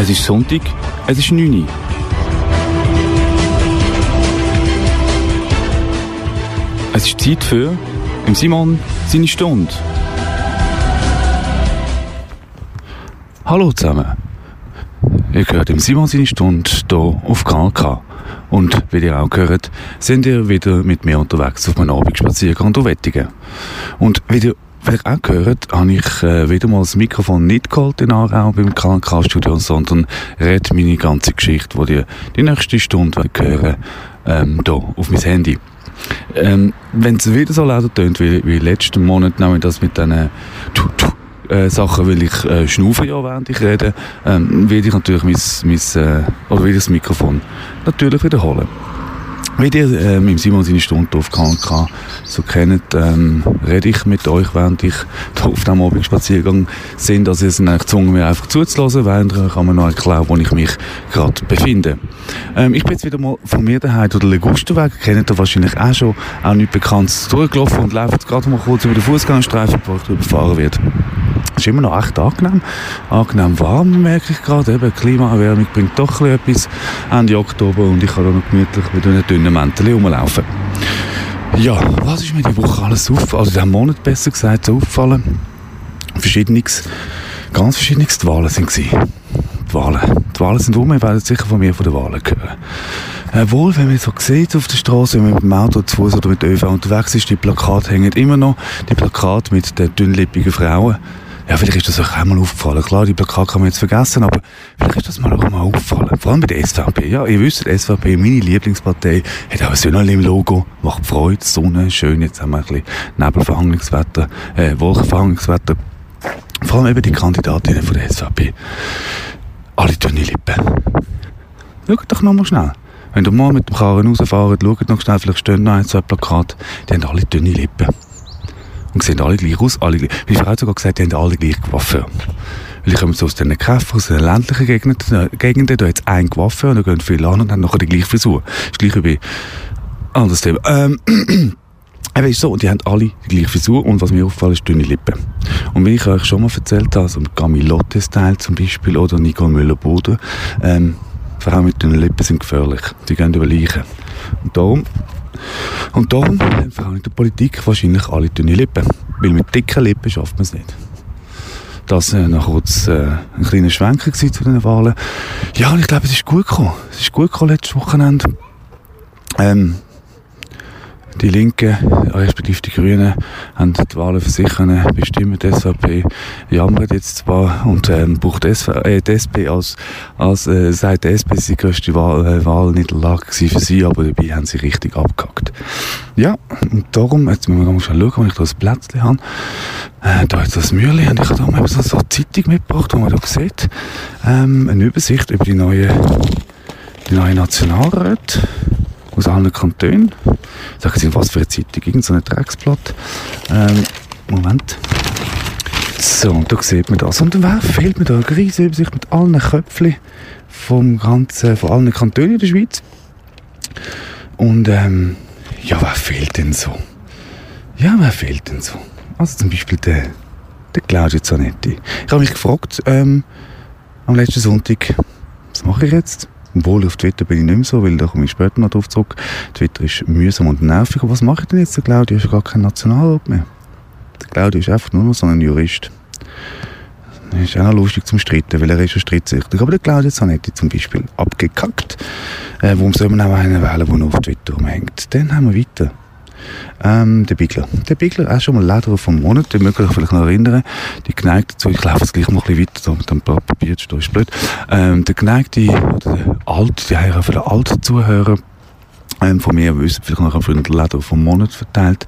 Es ist Sonntag, es ist 9 Uhr. Es ist Zeit für im Simon seine Stunde. Hallo zusammen. Ihr hört im Simon seine Stunde hier auf KK. Und wie ihr auch gehört, sind ihr wieder mit mir unterwegs auf meinem Abendspaziergang durch Wettigen. Und wie ihr wie ihr auch gehört, habe ich äh, wieder mal das Mikrofon nicht geholt in Aarau beim KNK-Studio, sondern rede meine ganze Geschichte, die die, die nächste Stunde hören ähm, hier auf mein Handy. Ähm, Wenn es wieder so lauter tönt wie, wie letzten Monat, nämlich das mit diesen äh, Sachen, weil ich äh, schnaufe ja, während ich rede, ähm, werde ich natürlich mein, mein, äh, oder wieder das Mikrofon natürlich wiederholen. Wie ihr ähm, im Simon seine Stunde auf KNK so kennt, ähm, rede ich mit euch, während ich auf dem Abendspaziergang sind. Also ihr seid gezwungen, mir einfach zuzulassen, während ich mir noch erklären, wo ich mich gerade befinde. Ähm, ich bin jetzt wieder mal von mir daheim durch den Legusterweg, kennt ihr wahrscheinlich auch schon, auch nicht bekannt, durchgelaufen und laufe jetzt gerade mal kurz über den Fußgängerstreifen, bevor ich drüber fahren werde. Es ist immer noch echt angenehm. Angenehm warm, merke ich gerade. Eben, Klimaerwärmung bringt doch etwas Ende Oktober und ich kann auch noch gemütlich mit einem dünnen Mäntel rumlaufen. Ja, was ist mir die Woche alles aufgefallen, also diesen Monat besser gesagt, so aufgefallen? Verschiedenes, ganz verschiedenes. Die Wahlen sind gewesen. Die Wahlen. Die Wahlen sind um, ihr werdet sicher von mir von den Wahlen hören. Äh, wohl, wenn man so sieht auf der Straße, wenn man mit dem Auto zu Fuß oder mit ÖV unterwegs ist, die Plakate hängen immer noch, die Plakate mit den dünnlippigen Frauen. Ja, vielleicht ist das euch auch mal aufgefallen. Klar, die Plakate kann man jetzt vergessen, aber vielleicht ist das mal auch mal aufgefallen. Vor allem bei der SVP. Ja, ihr wisst, die SVP, meine Lieblingspartei, hat auch ein Söhnerli im Logo, macht Freude, Sonne, schön. Jetzt haben wir ein bisschen Nebelverhangungswetter, äh, Wolkenverhangungswetter. Vor allem eben die Kandidatinnen von der SVP. Alle dünne Lippen. Schaut doch noch mal schnell. Wenn du mal mit dem Karren rausfahrt, schaut noch schnell, vielleicht stehen noch ein, zwei Plakate, die haben alle dünne Lippen. Und sehen alle gleich aus, alle gleich. Meine Frau hat sogar gesagt, die haben alle gleich Waffe. Weil ich komme so aus den Käfer, aus den ländlichen Gegenden, Gegenden da hat es ein Waffe und da gehen viele an und haben nachher die gleiche Frisur. Das ist gleich wie anderes Thema. Ähm, Eben ist so, und die haben alle die gleiche Frisur und was mir auffällt, ist dünne Lippen. Und wie ich euch schon mal erzählt habe, so Gamilotte-Style zum Beispiel oder Nicole Müller-Boden, ähm, Frauen mit dünnen Lippen sind gefährlich. Die gehen über Leichen. Und darum und darum Frauen in der Politik wahrscheinlich alle dünne Lippen. Weil mit dicken Lippen schafft man es nicht. Das äh, noch kurz äh, ein kleiner Schwenker zu den Wahlen. Ja, und ich glaube, es ist gut gekommen. Es ist gut gekommen letztes Wochenende. Ähm, die Linken, respektive die Grünen, haben die Wahlen für sich können bestimmen. Die SVP jammert jetzt zwar und ähm, braucht SV, äh, die SP als, als äh, sagt die SP, sie die grösste Wahl, äh, Wahlniederlage für sie, aber dabei haben sie richtig abgehackt. Ja, und darum, jetzt müssen wir mal schauen, wenn ich da ein Plätzchen habe. Äh, da ist das Mühle und ich habe da mal so eine Zeitung mitgebracht, wo man da sieht, ähm, eine Übersicht über die neue, die neue Nationalräte aus allen Kantonen. Sagen Sie, was für eine Zeitung? Irgend so ein Drecksblatt. Ähm, Moment. So, und da sieht man das. Und wer fehlt mir da eine riesige Übersicht mit allen Köpfchen vom ganzen, von allen Kantonen in der Schweiz. Und ähm, ja, wer fehlt denn so? Ja, wer fehlt denn so? Also zum Beispiel der, der Claudio Zanetti. Ich habe mich gefragt ähm, am letzten Sonntag, was mache ich jetzt? Obwohl, auf Twitter bin ich nicht mehr so, weil da komme ich später noch drauf zurück. Twitter ist mühsam und nervig. Aber was mache ich denn jetzt? Der Claudio ist ja gar kein Nationalrat mehr. Der Claudio ist einfach nur noch so ein Jurist. Das ist auch noch lustig zum Streiten, weil er ist ja strittsüchtig. Aber der Claudio Zanetti zum Beispiel, abgekackt. Äh, warum soll man auch einen wählen, der nur auf Twitter rumhängt? Dann haben wir weiter. Ähm, der Bigler. Der Bigler, auch schon mal Leder vom Monat, den mögt ihr euch vielleicht noch erinnern. Die geneigte dazu, ich laufe jetzt gleich noch ein bisschen weiter, mit dem Papier zu stehen, ist blöd. Ähm, der geneigte, oder der alte, die haben für den alten Zuhörer, ähm, von mir wissen vielleicht noch früher den Leder vom Monat verteilt.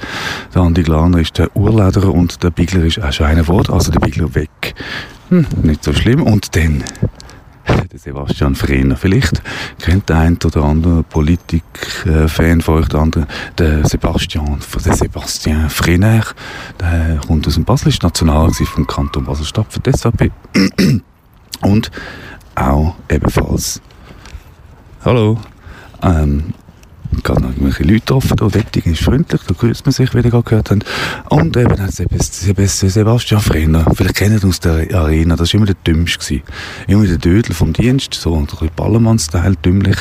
Der Andi Glaner ist der Urlederer und der Bigler ist auch schon einer Wort, also der Bigler weg. Hm, nicht so schlimm. Und dann der Sebastian Frehner. Vielleicht kennt der ein oder andere Politik-Fan von euch, der andere, der Sebastian, der Sebastian Frehner. Der kommt aus dem Basel, ist National vom Kanton Basel-Stadt für die SVP. Und auch ebenfalls, hallo, ähm, gerade noch irgendwelche Leute getroffen. Der Wetting ist freundlich, da grüßt man sich, wie ihr gerade gehört habt. Und eben hat Sebastian Frenner, vielleicht kennt ihr aus der Arena, das war immer der Dümmste. Immer der Dödel vom Dienst, so ein bisschen Ballermann-Style, dümmlich.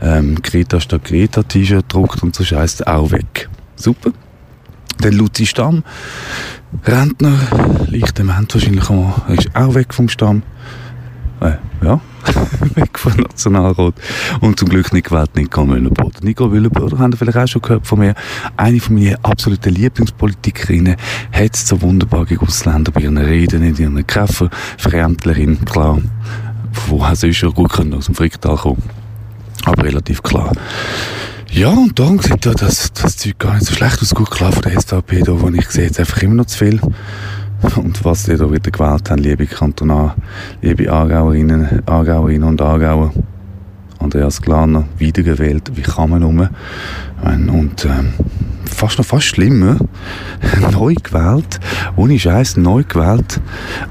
Ähm, Greta statt Greta T-Shirt druckt und so scheiße auch weg. Super. Dann Luzi Stamm, Rentner, leicht dement wahrscheinlich auch, ist auch weg vom Stamm. Äh, ja, weg vom Nationalrat. Und zum Glück nicht gewählt Nico Müller-Boden. Nico Müller-Boden, habt ihr vielleicht auch schon gehört von mir, eine von meinen absoluten Lieblingspolitikerinnen, hat es so wunderbar gegen Ausländer bei ihren Reden, in ihren Käfer, Fremdlerin, klar, woher sonst schon gut können aus dem Fricktal kommen. Aber relativ klar. Ja, und dann sieht ja das, das Zeug gar nicht so schlecht aus. Gut, klar, von der SVP, da, wo ich sehe jetzt einfach immer noch zu viel. Und was die da wieder gewählt haben, liebe Kantonal, liebe Aargauerinnen, Aargauerinnen und Aargauer, Andreas Glaner, wiedergewählt, wie kann man um? Und ähm, fast noch fast schlimmer, neu gewählt, ohne Scheiß neu gewählt.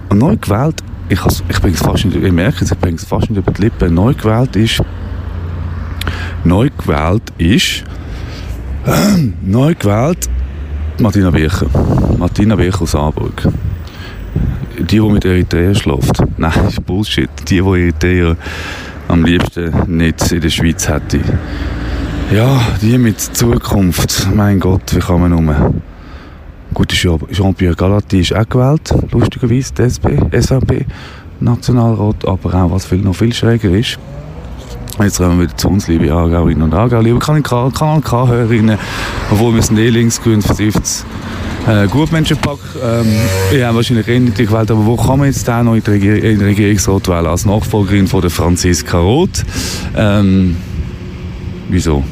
Und neu gewählt, ich, ich bringe es fast nicht, ich merke es, ich bringe es fast nicht über die Lippen, neu gewählt ist neu gewählt ist, äh, neu gewählt Martina Bircher. Martina Bircher aus Hamburg. Die, die mit Eritrea schläft. Nein, das ist Bullshit. Die, die Eritrea am liebsten nicht in der Schweiz hätte. Ja, die mit Zukunft. Mein Gott, wie kann man nur. Gut, Jean-Pierre Galati ist auch gewählt, lustigerweise, die SP, SAP, Nationalrat, aber auch, was viel, noch viel schräger ist, Jetzt kommen wir wieder zu uns, liebe Aargauerinnen und Aargauer, liebe Kanal K-Hörerinnen, obwohl wir sind eh linksgrün versifft. Äh, Gutmenschenpack, ähm, ich habe wahrscheinlich eh nicht gewählt, aber wo kann man jetzt da noch in den Regier Regierungsrat wählen als Nachfolgerin von der Franziska Roth? Ähm, wieso?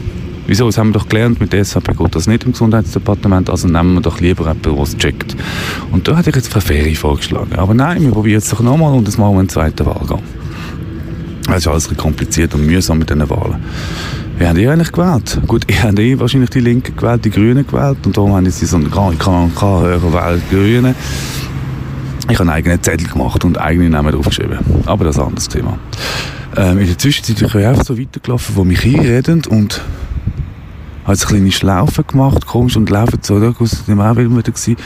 Wieso? Das haben wir doch gelernt, mit der SAP geht das nicht im Gesundheitsdepartement, also nehmen wir doch lieber jemanden, der es checkt. Und da hätte ich jetzt Frau Ferry vorgeschlagen. Aber nein, wir probieren es doch nochmal und jetzt machen wir einen zweiten Wahlgang. Es ist alles kompliziert und mühsam mit diesen Wahlen. Wie haben die eigentlich gewählt? Gut, ich habe eh wahrscheinlich die Linken gewählt, die Grünen gewählt und darum haben sie so einen KNK wählen Grünen. Ich habe einen eigenen Zettel gemacht und eigene Namen draufgeschrieben. Aber das ist ein anderes Thema. Ähm, in der Zwischenzeit bin ich einfach so weitergelaufen, wo mich hinreden und habe jetzt kleine Schlaufen gemacht, komisch, und laufen so, da aus dem auch wieder gewesen.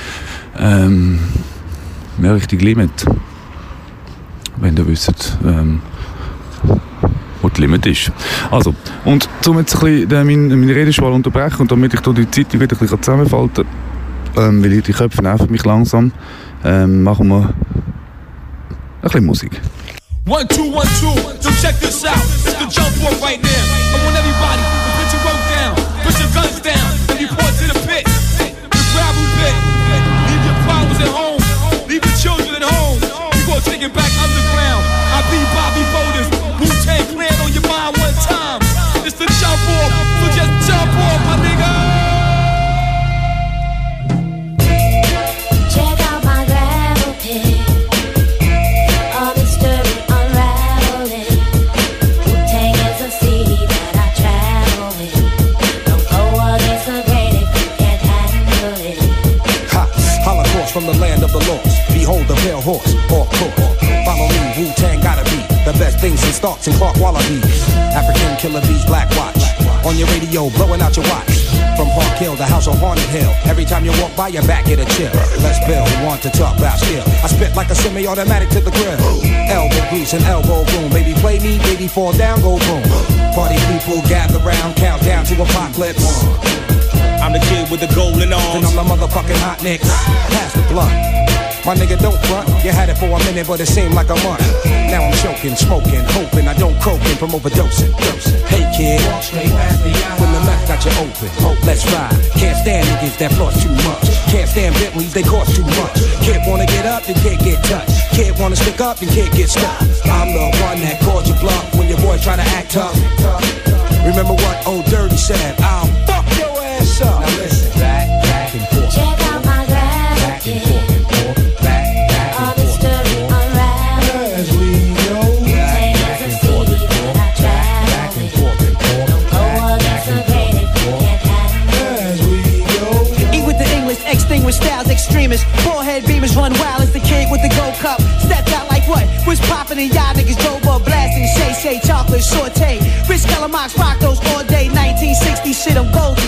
Ähm, ja, richtig Limit. Wenn ihr wisst, ähm, wo die Limit ist. Also, und um jetzt ein bisschen meine, meine Redeschwall unterbrechen und damit ich die Zeitung wieder ein bisschen zusammenfalten kann, ähm, weil die Köpfe nerven mich langsam, ähm, machen wir ein bisschen Musik. One, two, one, two. So check this out. It's the jump walk right now. I want everybody to put your rope down, put your guns down, and report to the pit. The gravel pit. Leave your problems at home. Leave your children at home. We gonna take it back underground. I be Bobby from the land of the lost. Behold the pale horse, or course. Follow me, Wu-Tang gotta be the best things in starts and Clark Wallabies. African killer bees, black watch. On your radio, blowing out your watch. From Park Hill to House on Haunted Hill. Every time you walk by, your back get a chill. Let's build, want to talk about skill. I spit like a semi-automatic to the grill. Elbow grease and elbow room. Baby, play me, baby, fall down, go boom. Party people gather round, count down to apocalypse. I'm the kid with the golden arms. And I'm the motherfucking hot nicks. Pass the blunt. My nigga, don't front. You had it for a minute, but it seemed like a month. Now I'm choking, smoking, hoping I don't croaking from overdosing. Hey kid, when the mouth got you open, oh, let's ride. Can't stand niggas that floss too much. Can't stand Bentleys, they cost too much. Can't wanna get up, then can't get touched. Can't wanna stick up, then can't get stuck. I'm the one that called you bluff when your boys try to act tough. Remember what old Dirty said? I'll extremists. Forehead beamers run wild as the kid with the gold cup. Stepped out like what? Was popping and y'all niggas drove blasting. Shay Shay chocolate saute. Rich Kellogg's rock those all day. 1960 shit, I'm Goldie.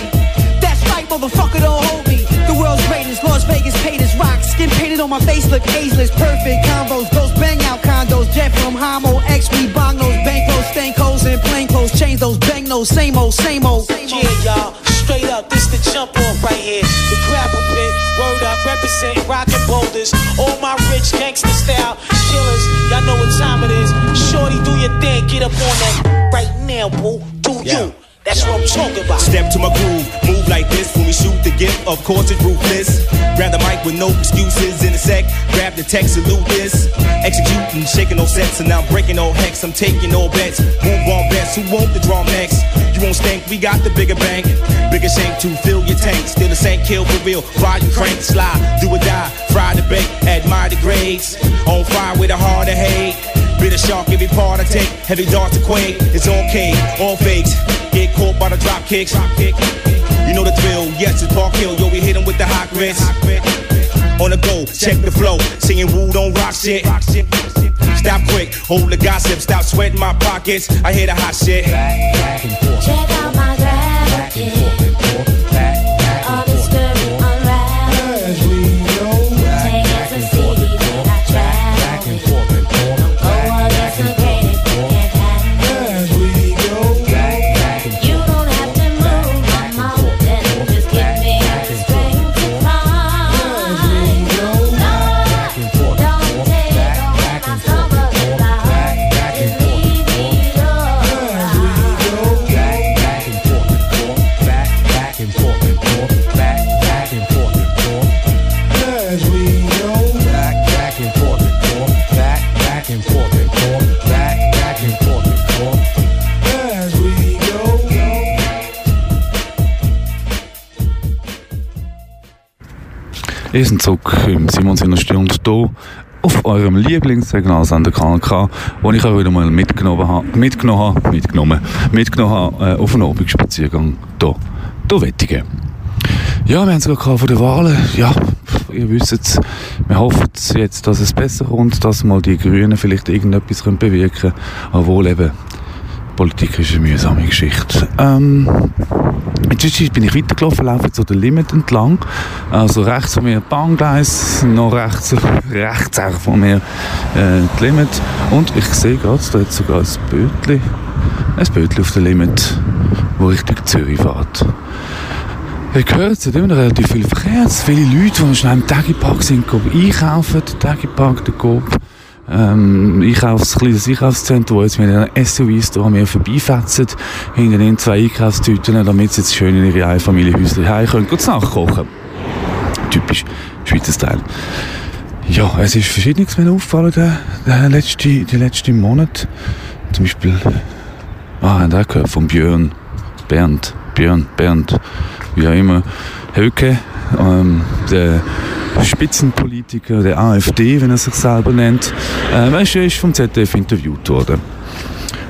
That's right, motherfucker, don't hold me. The world's greatest, Las Vegas paid as rock. Skin painted on my face, look ageless. Perfect combos, those bang out condos. Jet from Homo, X, we bong those bankroll's, stank holes, and plain clothes. Change those bang those, same old, same old. Yeah, y'all, straight up, this the jump off right here. The gravel pit, word up, represent rockin' boulders. All my rich gangster style killers, y'all know what time it is. Shorty, do your thing, get up on that right now, boo. Do you? That's what I'm talking about. Step to my groove, move like this when we shoot the gift. Of course, it's ruthless. Grab the mic with no excuses in a sec. Grab the text, salute this. Executing, shaking no sets, and now I'm breaking all hex. I'm taking all bets. Move on bets. Who want the draw next? Won't stink, we got the bigger bank. Bigger shank to fill your tank. Still the same kill for real. Ride and crank, slide, do or die. Fry the bake, admire the grades. On fire with a heart of hate. Bit of shark every part I take. Heavy dart to quake. It's okay, all fakes. Get caught by the drop kicks. Drop kick. You know the drill. Yes, it's Park Hill. Yo, we hit 'em with the hot grits. On the go, check the flow. Singing woo, don't rock shit. Stop quick, hold the gossip. Stop sweating my pockets. I hear the hot shit. Check out my grab Seid zurück im der Stunde hier auf eurem Lieblingssignalsender KNK, wo ich euch wieder mal mitgenommen habe, mitgenommen habe, mitgenommen, mitgenommen habe, äh, auf einen Abendspaziergang hier, durch Wettigen. Ja, wir haben es gerade von den Wahlen. Ja, ihr wisst es, wir hoffen jetzt, dass es besser kommt, dass mal die Grünen vielleicht irgendetwas können bewirken können, obwohl eben Politik ist eine mühsame Geschichte. Ähm, Inzwischen bin ich weitergelaufen, laufe so den Limit entlang. Also rechts von mir Bahngleis, noch rechts, rechts auch von mir äh, die Limit. Und ich sehe gerade, da hat sogar ein Bötli, ein Bötli auf der Limit, wo Richtung Zürich fährt. Ich höre jetzt immer noch relativ viel Verkehr, es viele Leute, die schnell im Tagipark sind, einkaufen, der Tagipark, der Coop ähm, Einkaufs-, kleines Einkaufszentrum, wo jetzt mit den SUVs da mir vorbeifetzen, hinter den zwei Einkaufstüten, damit sie jetzt schön in ihre Einfamilienhäuser heim können, kurz nachkochen. Typisch Schweizer Style. Ja, es ist Verschiedenes mir aufgefallen, der, der letzte, die letzten Monat. Zum Beispiel, ah, ihr auch gehört, von Björn, Bernd, Björn, Bernd, wie auch immer, Höcke, ähm, der Spitzenpolitiker der AfD, wenn er sich selber nennt, er ist, er ist vom ZDF interviewt worden.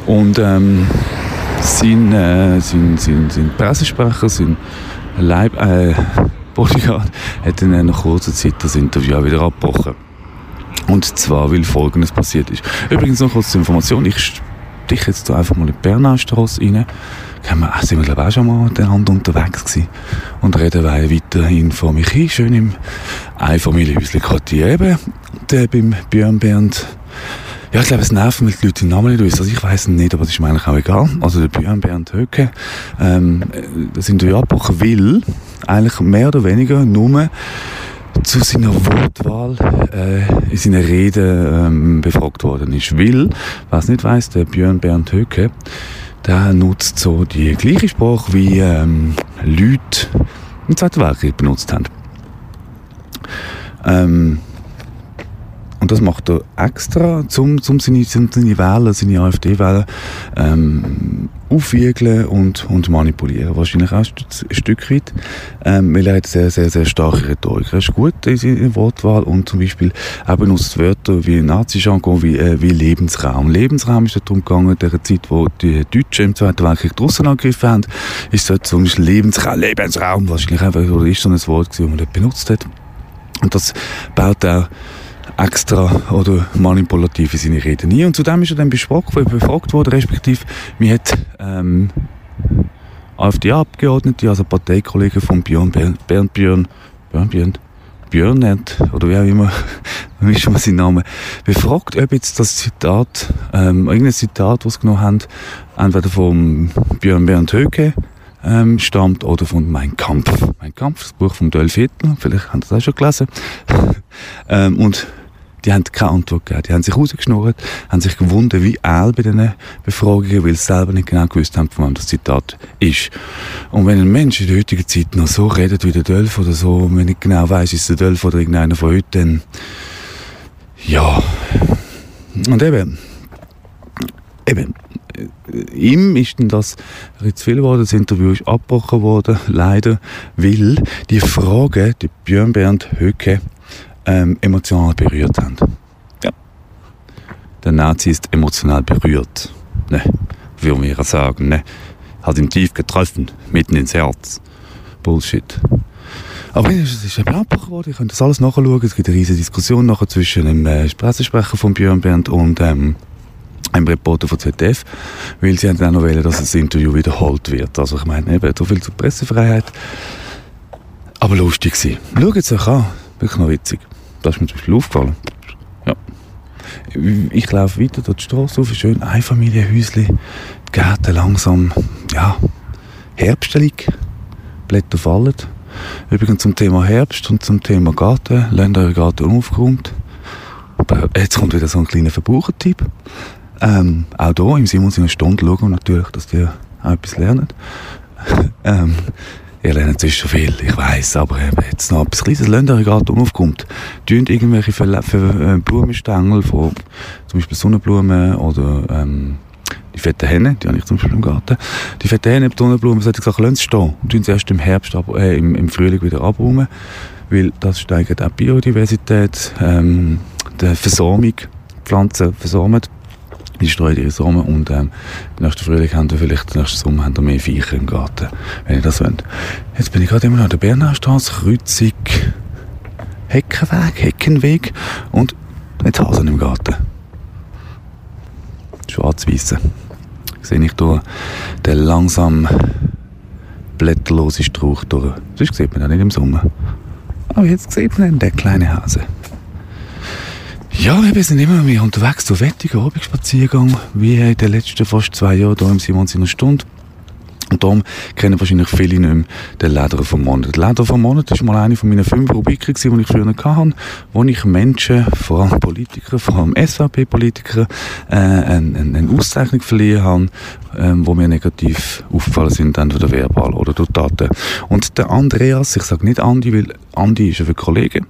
Und ähm, sein, äh, sein, sein, sein Pressesprecher, sein Leib, äh, Bodyguard, hat dann äh, nach kurzer Zeit das Interview auch wieder abgebrochen. Und zwar, weil Folgendes passiert ist. Übrigens noch kurz zur Information, ich dich jetzt einfach mal in die Bernaustrasse rein. Haben wir, sind wir glaube ich auch schon mal miteinander unterwegs gewesen. Und reden wir weiterhin vor mich hin, schön im Einfamilienhäuschen Quartier eben, der beim Björn Bernd. Ja, ich glaube, es nervt mich, die Leute den Namen nicht wissen. Also ich weiss nicht, aber das ist mir eigentlich auch egal. Also der Björn Bernd Höcke, ähm, das Interview abgebrochen, weil eigentlich mehr oder weniger nur zu seiner Wortwahl äh, in seiner Rede ähm, befragt worden ist. Weil, was nicht weiss, der Björn Bernd Höcke, der nutzt so die gleiche Sprache wie ähm, Leute im Zweiten Weltkrieg benutzt haben. Ähm, und das macht er extra, um, um seine, seine Wähler, seine AfD-Wähler ähm, aufwiegeln und, und manipulieren. Wahrscheinlich auch ein Stück weit. Ähm, weil er hat sehr, sehr, sehr starke Rhetorik. Er ist gut in seiner Wortwahl und zum Beispiel er benutzt Wörter wie Nazi-Jargon, wie, äh, wie Lebensraum. Lebensraum ist darum gegangen, in der Zeit, wo die Deutschen im Zweiten Weltkrieg die Russen angegriffen haben, ist dort zum Beispiel Lebensraum, Lebensraum wahrscheinlich einfach, oder ist so ein Wort gewesen, das man dort benutzt hat. Und das baut er extra oder manipulativ in seine Reden nie. Und zudem ist er dann befragt, befragt worden, respektive, mir hat, ähm, AfD-Abgeordnete, also Parteikollege von Björn, Bernd, Bernd Björn, Björn, Björn, Björn nennt, oder wie auch immer, wie ist schon mal sein Name, befragt, ob jetzt das Zitat, ähm, irgendein Zitat, was sie genommen haben, entweder vom Björn Bernd Höcke, ähm, stammt oder von Mein Kampf. Mein Kampf, das Buch von Dolph Hitler, vielleicht haben Sie das auch schon gelesen. ähm, und die haben keine Antwort gegeben. Die haben sich rausgeschnurrt, haben sich gewundert, wie all bei diesen Befragungen, weil sie selber nicht genau gewusst haben, von wem das Zitat ist. Und wenn ein Mensch in der heutigen Zeit noch so redet wie der Dölf oder so, wenn nicht genau weiß, ist der Dölf oder irgendeiner von heute, dann ja. Und eben, eben, äh, ihm ist denn das zu viel geworden, das Interview ist abgebrochen worden, leider, weil die Fragen, die Björn Bernd Höcke ähm, emotional berührt haben. Ja. Der Nazi ist emotional berührt. Ne, würden wir sagen, ne. Hat ihn tief getroffen, mitten ins Herz. Bullshit. Aber es ist eben abgebrochen worden, ihr könnt das alles nachschauen. Es gibt eine riesige Diskussion nachher zwischen dem äh, Pressesprecher von Björn Bernd und ähm, einem Reporter von ZDF, weil sie haben dann auch wollen, dass das Interview wiederholt wird. Also ich meine, eben, so viel zur Pressefreiheit. Aber lustig gewesen. Schaut es euch an. Wirklich noch witzig. Das ist mir zum Beispiel aufgefallen. Ja. Ich laufe weiter durch die Straße auf, schön Einfamilienhäusli, die Gärten langsam, ja, herbstelig, Blätter fallen. Übrigens zum Thema Herbst und zum Thema Garten, lernt euren Garten aufgeräumt. Aber jetzt kommt wieder so ein kleiner Verbrauchertipp. Ähm, auch hier im Simons in einer Stunde schauen wir natürlich, dass die auch etwas lernen. ähm, ihr lernt sonst schon viel, ich weiß, aber eben jetzt noch etwas kleines lernt euren Garten aufkommt. Tönt irgendwelche Ver Ver äh, Blumenstängel von zum Beispiel Sonnenblumen oder ähm, die fette Henne, die habe ich zum Beispiel im Garten. Die fette Henne, die Sonnenblumen, solche Sachen sie stehen und tun sie erst im Herbst, ab, äh, im, im Frühling wieder abräumen, weil das steigert auch die Biodiversität, ähm, die Versormung, Pflanzen versormen, die streuen ihre Samen und ähm, nächsten Frühling haben wir vielleicht, nächsten Sommer haben wir mehr Viecher im Garten, wenn ihr das wollt. Jetzt bin ich gerade immer noch an der Bernaustrasse, Kreuzung, Heckenweg, Heckenweg und jetzt Hasen im Garten. Schwarz-Weiße. Sehe ich durch den langsam blätterlosen Strauch durch. Sonst sieht man ihn nicht im Sommer. Aber jetzt sieht man ihn, den kleinen Hase. Ja, wir sind immer mehr unterwegs zu wettigen Abendspaziergang, wie in den letzten fast zwei Jahren hier im Simons in einer Stunde. Und darum kennen wahrscheinlich viele nicht mehr den Leder vom Monat. Der Leder vom Monat war mal eine von meinen fünf Rubriken, die ich früher hatte, wo ich Menschen, vor allem Politiker, vor allem SVP-Politiker, äh, eine, eine Auszeichnung verliehen habe, ähm, wo mir negativ aufgefallen sind, entweder verbal oder durch Taten. Und der Andreas, ich sage nicht Andi, weil Andi ist ein Kollege,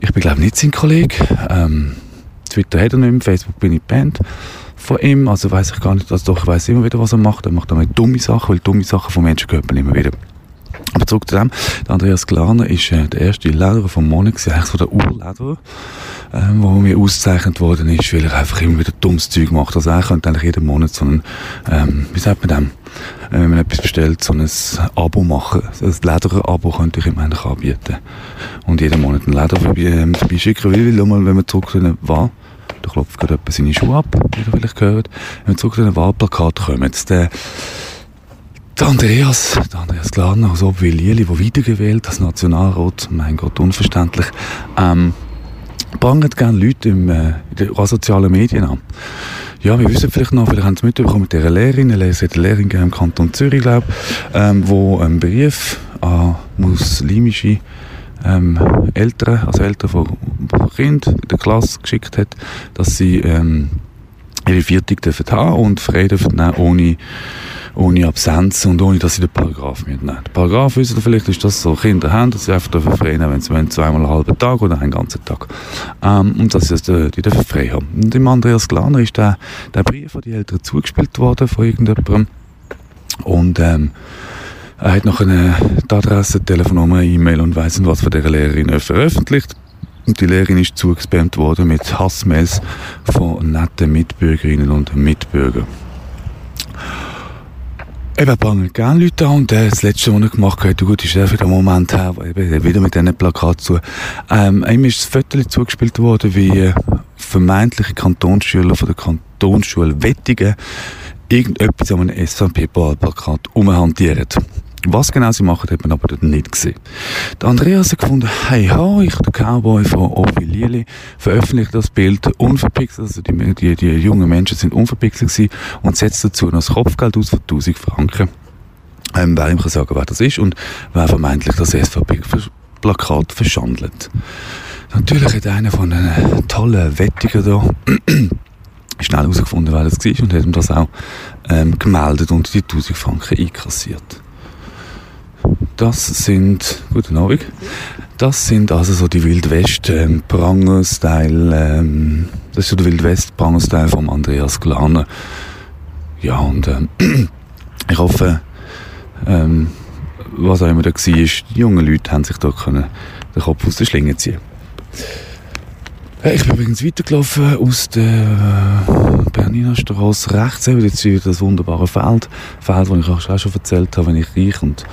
ich bin glaube nicht sein Kollege. Ähm, Twitter hat er nicht mehr, Facebook bin ich Band von ihm, also weiß ich gar nicht, also doch, ich weiß immer wieder, was er macht. Er macht auch dumme Sachen, weil dumme Sachen von Menschen gehört man immer wieder. Aber zurück zu dem, der Andreas Glaner ist äh, der erste Lederer vom Monat, gewesen, eigentlich so der Urlederer, ähm, wo mir ausgezeichnet worden ist, weil er einfach immer wieder dummes Zeug macht. Also er könnte eigentlich jeden Monat so ein, ähm, wie sagt man dem, äh, wenn man etwas bestellt, so ein Abo machen. Ein Lederer-Abo könnte ich ihm eigentlich anbieten. Und jeden Monat ein Leder ähm, vorbeischicken, weil, weil mal, wenn man zurück zu einer Wahl, da klopft gerade jemand seine Schuhe ab, wie ihr vielleicht gehört, wenn wir zurück zu einem Wahlplakat kommen, jetzt der, der Andreas, der Andreas Glarner aus Obwil-Lieli, der wiedergewählt als Nationalrat, mein Gott, unverständlich, ähm, prangert gerne Leute im, äh, in den asozialen Medien an. Ja, wir wissen vielleicht noch, vielleicht haben Sie mitbekommen mit dieser Lehrerin, eine Lehrerin im Kanton Zürich, glaube ähm, wo einen Brief an muslimische ähm, Eltern, also Eltern von, von Kindern in der Klasse geschickt hat, dass sie ähm, ihre Viertig dürfen haben und frei dürfen nehmen, ohne, ohne Absenz und ohne, dass sie den Paragraph mitnehmen. Der Paragraph, wissen vielleicht, ist, dass so Kinder haben, dass sie einfach dürfen frei nehmen, wenn sie wollen, zweimal einen halben Tag oder einen ganzen Tag. Ähm, und dass sie das, die dürfen frei haben. Und dem Andreas Glaner ist der, der Brief an die Eltern zugespielt worden von irgendjemandem. Und, ähm, er hat noch eine Adresse, Telefonnummer, E-Mail und weiss nicht was von dieser Lehrerin veröffentlicht. Und die Lehrerin ist zugespammt worden mit Hassmails von netten Mitbürgerinnen und Mitbürgern. Eben bangen gerne Leute an und das letzte, was er gemacht hat, gut, ist er für den Moment her, eben wieder mit diesen Plakat zu. Ähm, ihm ist das Foto zugespielt worden, wie äh, vermeintliche Kantonsschüler von der Kantonsschule Wettigen irgendetwas an einem SVP-Plakat umhantieren. Was genau sie machen, hat man aber dort nicht gesehen. Der Andreas hat gefunden, hey ho, ich, der Cowboy von Ovi Lili, veröffentlicht das Bild unverpixelt, also die, die, die jungen Menschen sind unverpixelt gewesen und setzt dazu noch das Kopfgeld aus von 1000 Franken. Ähm, wer ihm kann sagen, wer das ist und wer vermeintlich das SVP-Plakat verschandelt. Natürlich hat einer von den tollen Wettigen da schnell herausgefunden, wer das war und hat ihm das auch ähm, gemeldet und die 1000 Franken einkassiert. Das sind, guten Abend, das sind also so die Wildwest ähm, ähm, das ist so der Wildwest Pranger-Style von Andreas Glaner. Ja, und ähm, ich hoffe, ähm, was auch immer da war, die jungen Leute haben sich da können den Kopf aus der Schlinge ziehen ich bin übrigens weitergelaufen aus der Bernina Straße rechts. Jetzt wieder das wunderbare Feld. Feld, das ich auch schon erzählt habe, wenn ich reich und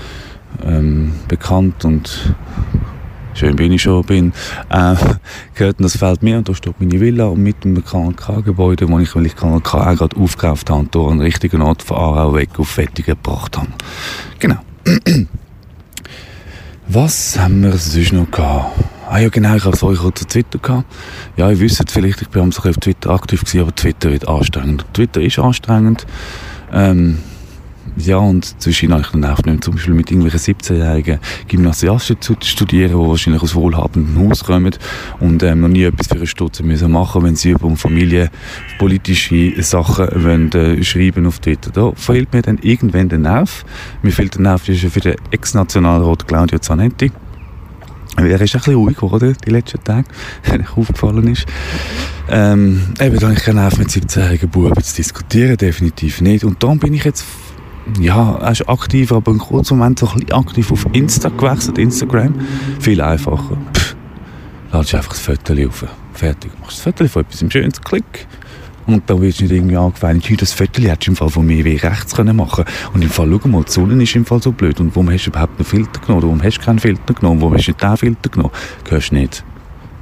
ähm, bekannt und schön bin ich schon bin, äh, gehört das Feld mir und da steht meine Villa und mit dem KNK-Gebäude, wo ich, weil ich KNK auch gerade aufgekauft habe, da einen richtigen Ort von Aarau weg auf Fettigen gebracht habe. Genau. Was haben wir sonst noch gehabt? Ah ja, genau, ich habe es euch auch zu Twitter gehabt. Ja, ihr wisst vielleicht, ich bin am auf Twitter aktiv gewesen, aber Twitter wird anstrengend. Twitter ist anstrengend. Ähm, ja, und zwischen habe ich dann auch nicht zum Beispiel mit irgendwelchen 17-jährigen Gymnasiasten zu studieren, die wahrscheinlich aus wohlhabendem Haus kommen und ähm, noch nie etwas für eine Stutze müssen wenn sie über familienpolitische Sachen wollen, äh, schreiben auf Twitter. Da fehlt mir dann irgendwann der Nerv. Mir fehlt der Nerv für den Ex-Nationalrat Claudio Zanetti. Er ist ein bisschen ruhig geworden die letzten Tage, wenn ich aufgefallen ist. Ähm, eben, da habe ich keinen Nerv mit 17-jährigen Buben zu diskutieren, definitiv nicht. Und darum bin ich jetzt ja, er ist aktiv, aber im kurzen Moment so ein bisschen aktiv auf Insta gewechselt, Instagram. Viel einfacher. Pff, ladest einfach das Foto auf. Fertig. Machst das Foto von etwas im schönen Klick. Und dann wirst du nicht irgendwie angefeindet, hey, das Foto hättest du im Fall von mir wie rechts können machen Und im Fall, schau mal, die Sonne ist im Fall so blöd. Und warum hast du überhaupt einen Filter genommen? Warum hast du keinen Filter genommen? Warum hast du nicht den Filter genommen? Hörst du nicht.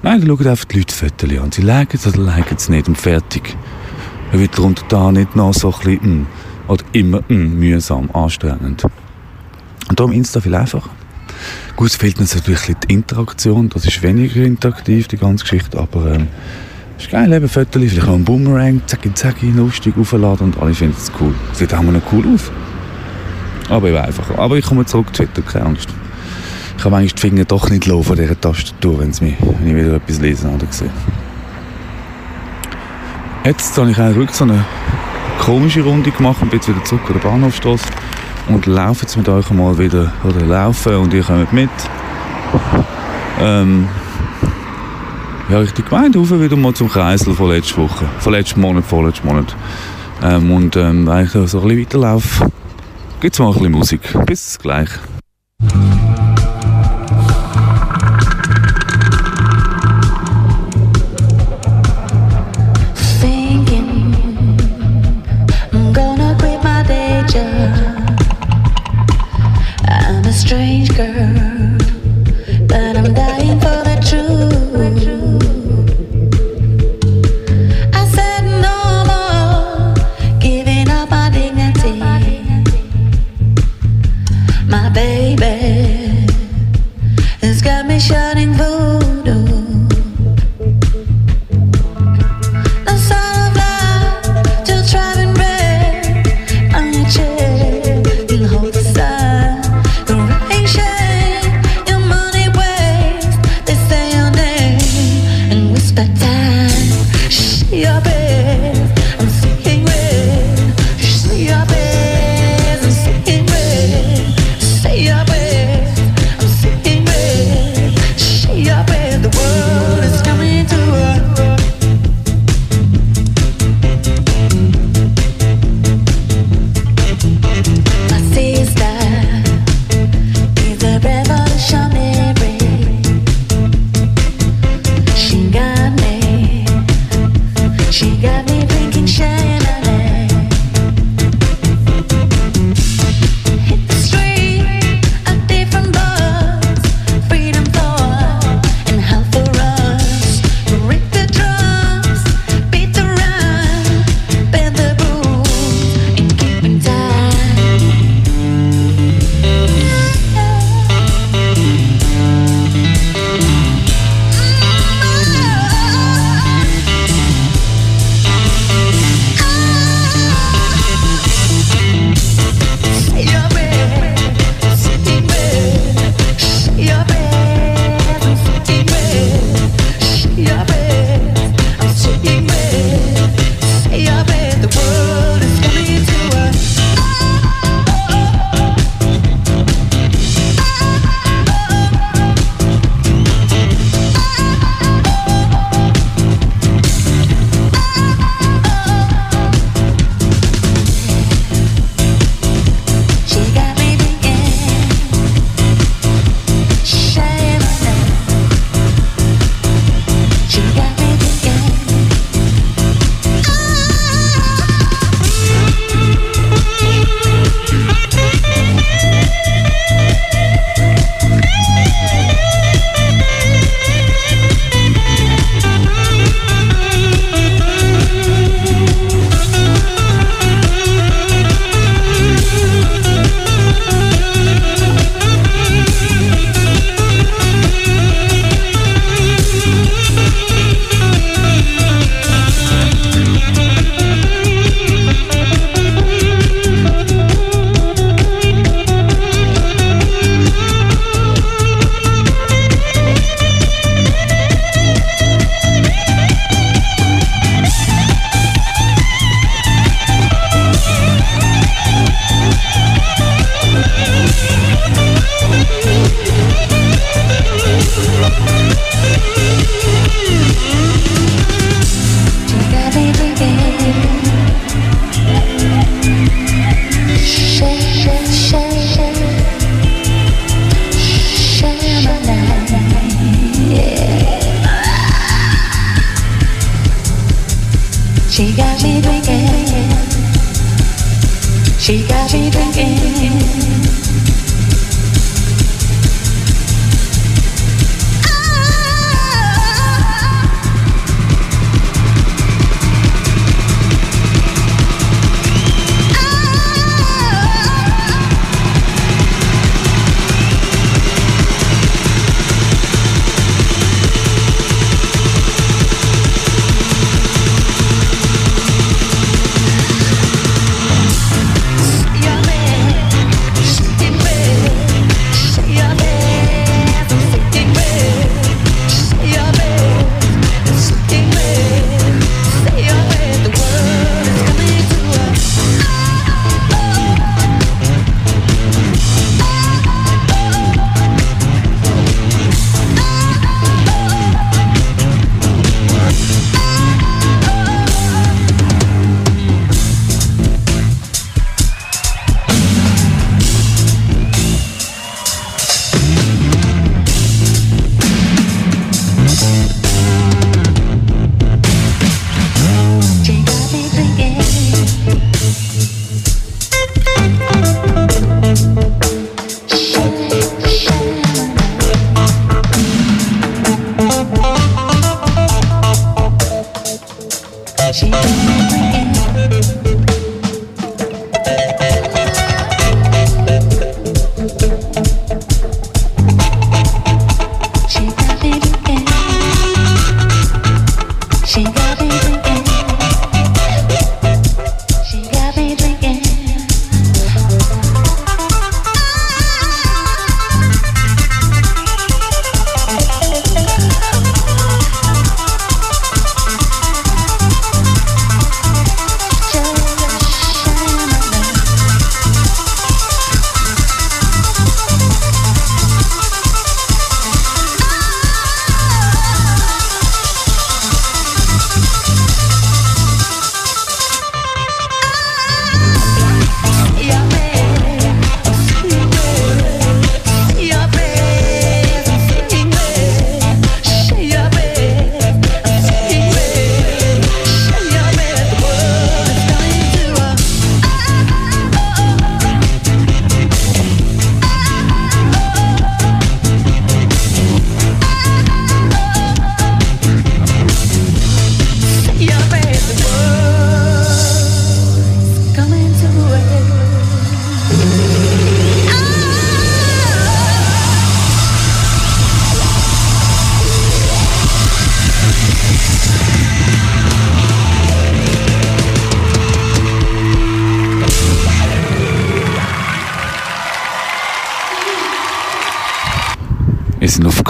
Nein, dann schauen einfach die Leute Fotos an. Sie liken es oder liken es nicht und fertig. Dann wird darunter da nicht noch so ein bisschen, hm, oder immer mm, mühsam, anstrengend. Und darum Insta viel einfacher. Gut, es fehlt uns natürlich die Interaktion, das ist weniger interaktiv, die ganze Geschichte, aber ähm, ist geil, eben Fotos, vielleicht noch ein Boomerang, zacki zacki, lustig aufladen und alle finden es cool. Sieht auch noch cool aus. Aber eben einfacher. Aber ich komme zurück zu Twitter, keine Angst. Ich habe eigentlich die Finger doch nicht los von dieser Tastatur, wenn ich wieder etwas lesen oder sehe. Jetzt habe ich eigentlich wirklich so eine komische Runde gemacht und bin jetzt wieder zurück an der Bahnhofstrasse und laufe jetzt mit euch mal wieder, oder laufen und ihr kommt mit. Ähm, ja, Richtung Gemeinde rauf, wieder mal zum Kreisel von letzter Woche, von letzten Monat, vorletzten Monat. Ähm, und ähm, wenn ich so ein bisschen weiterlaufe, gibt es mal ein bisschen Musik. Bis gleich. strange girl.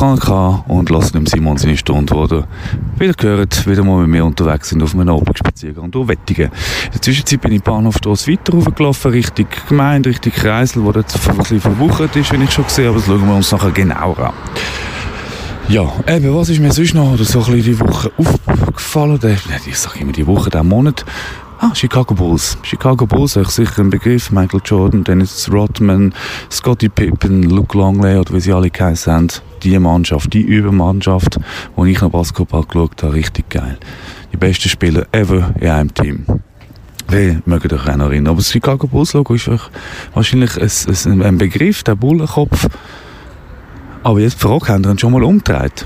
Auf KK und lassen dem Simon seine Stunde, wo wieder gehört, wieder mal mit mir unterwegs sind auf einem Abendspaziergang durch Wettigen. In der Zwischenzeit bin ich Bahnhofstrasse weiter hochgelaufen, Richtung Gemeinde, Richtung Kreisel, wo dort ein bisschen verwuchert ist, wenn ich schon gesehen aber das schauen wir uns nachher genauer an. Ja, eben, was ist mir sonst noch so ein bisschen die Woche aufgefallen? Ich sage immer die Woche, der Monat. Ah, Chicago Bulls. Chicago Bulls, euch sicher ein Begriff. Michael Jordan, Dennis Rodman, Scottie Pippen, Luke Longley oder wie sie alle geheißen haben. Die Mannschaft, die Übermannschaft, wo ich noch Basketball geschaut habe, richtig geil. Die besten Spieler ever in einem Team. Wer mögt euch auch noch erinnern. Aber das Chicago Bulls Logo ist wahrscheinlich ein, ein, Begriff, der Bullenkopf. Aber jetzt die Frage, habt ihr ihn schon mal umgedreht?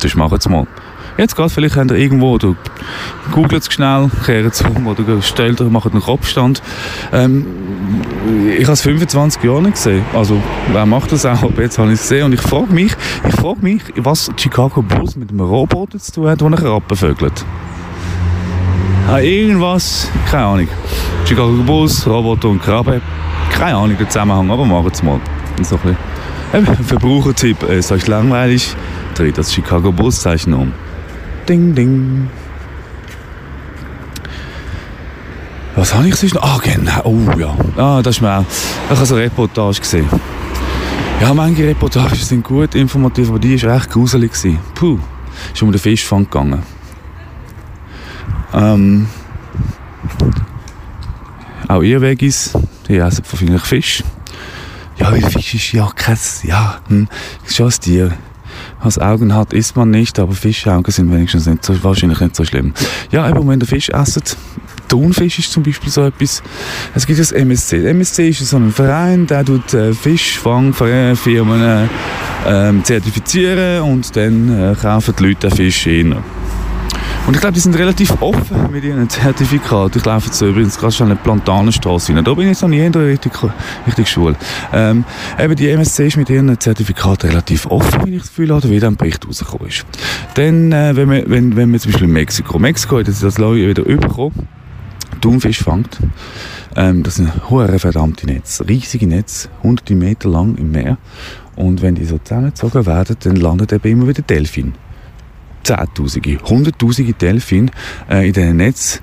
Das machen es mal. Jetzt gerade, vielleicht habt ihr irgendwo, oder googelt es schnell, kehrt es um, oder stellt euch, macht einen Kopfstand. Ähm, ich habe es 25 Jahre nicht gesehen. Also, wer macht das auch? Aber jetzt habe ich es gesehen. Und ich frage mich, ich frage mich, was Chicago Bulls mit einem Roboter zu tun hat, der einen Rappen vögelt. Ah, irgendwas, keine Ahnung. Chicago Bulls, Roboter und Krabbe. Keine Ahnung, der Zusammenhang, aber machen es mal. So ein bisschen. Verbrauchertipp, äh, ist langweilig, dreht das Chicago Bulls Zeichen um. Ding, ding. Was habe ich sonst noch? Ah, genau. Oh ja. Ah, das ist auch. Eine Reportage gesehen. Ja, manche Reportagen sind gut, informativ, aber die war echt gruselig. gewesen. Puh. Ist um den Fischfang gegangen. Ähm, auch ihr Veggies, die essen wahrscheinlich Fisch. Ja, weil Fisch ist ja kein, ja, hm, ist schon ein Tier. Als Augen hat, isst man nicht, aber Fischaugen sind wenigstens nicht so, wahrscheinlich nicht so schlimm. Ja, eben, wenn ihr Fisch esst, Thunfisch ist zum Beispiel so etwas. Es gibt das MSC. MSC ist so ein Verein, der tut äh, Fischfangfirmen äh, zertifizieren und dann äh, kaufen die Leute den Fisch rein. Und ich glaube, die sind relativ offen mit ihren Zertifikaten. Ich laufe jetzt übrigens gerade schon eine Plantanenstraße rein. Da bin ich jetzt noch nie in der richtigen, richtigen Schule. Ähm, eben die MSC ist mit ihren Zertifikaten relativ offen, wenn ich das Gefühl habe, wie dann ein Bericht rausgekommen ist. Dann, äh, wenn, wir, wenn, wenn wir zum Beispiel in Mexiko, Mexiko hat jetzt das neue wieder bekommen, Thunfisch fängt. Ähm, das sind hohe verdammte Netze, riesige Netze, hunderte Meter lang im Meer. Und wenn die so zusammengezogen werden, dann landet eben immer wieder Delfin. Zehntausende, Hunderttausende Delfin äh, in diesen Netz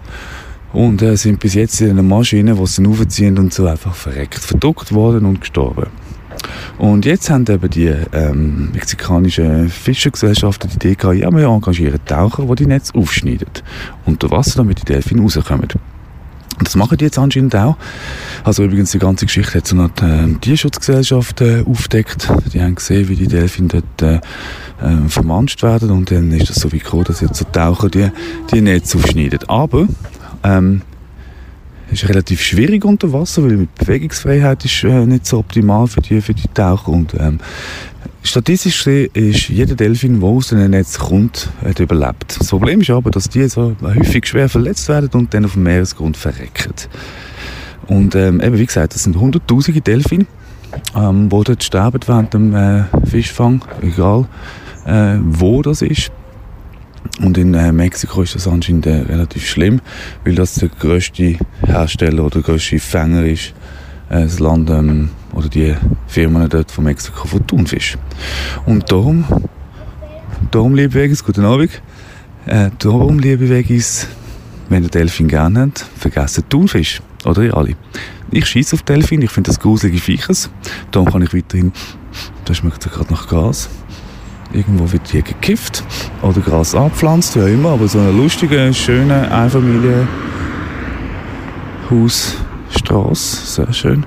und äh, sind bis jetzt in einer Maschine, die sie aufziehen und so einfach verreckt, verdruckt worden und gestorben. Und jetzt haben eben die ähm, mexikanischen Fischergesellschaften die Idee gehabt, ja, wir engagieren Taucher, die die Netze aufschneiden. Unter Wasser, damit die Delfine rauskommen. Das machen die jetzt anscheinend auch. Also übrigens, die ganze Geschichte hat so eine äh, Tierschutzgesellschaft äh, aufdeckt. Die haben gesehen, wie die Delfine dort äh, äh, vermanscht werden und dann ist das so wie gekommen, dass jetzt so Taucher die, die Netze aufschneiden. Aber ähm, ist relativ schwierig unter Wasser, weil die Bewegungsfreiheit ist äh, nicht so optimal für die, für die Taucher und ähm, Statistisch gesehen ist jeder Delfin, der aus dem Netz kommt, hat überlebt. Das Problem ist aber, dass die so häufig schwer verletzt werden und dann auf dem Meeresgrund verrecken. Und ähm, eben, wie gesagt, das sind hunderttausende Delfine, ähm, die dort sterben während dem äh, Fischfang, egal äh, wo das ist. Und in äh, Mexiko ist das anscheinend äh, relativ schlimm, weil das der größte Hersteller oder der größte Fänger ist, äh, das Land ähm, oder die Firmen dort von Mexiko von Thunfisch. Und darum, darum liebe Veggies, guten Abend, äh, darum liebe Veggies, wenn ihr Delfin gerne habt, vergessen Thunfisch. Oder ihr alle. Ich schieße auf Delfin, ich finde das gruselige Viechers. Darum kann ich weiterhin, da schmeckt es gerade nach Gras. Irgendwo wird hier gekifft oder Gras abpflanzt, ja immer, aber so eine lustige, schöne Einfamilienhausstraße, sehr schön.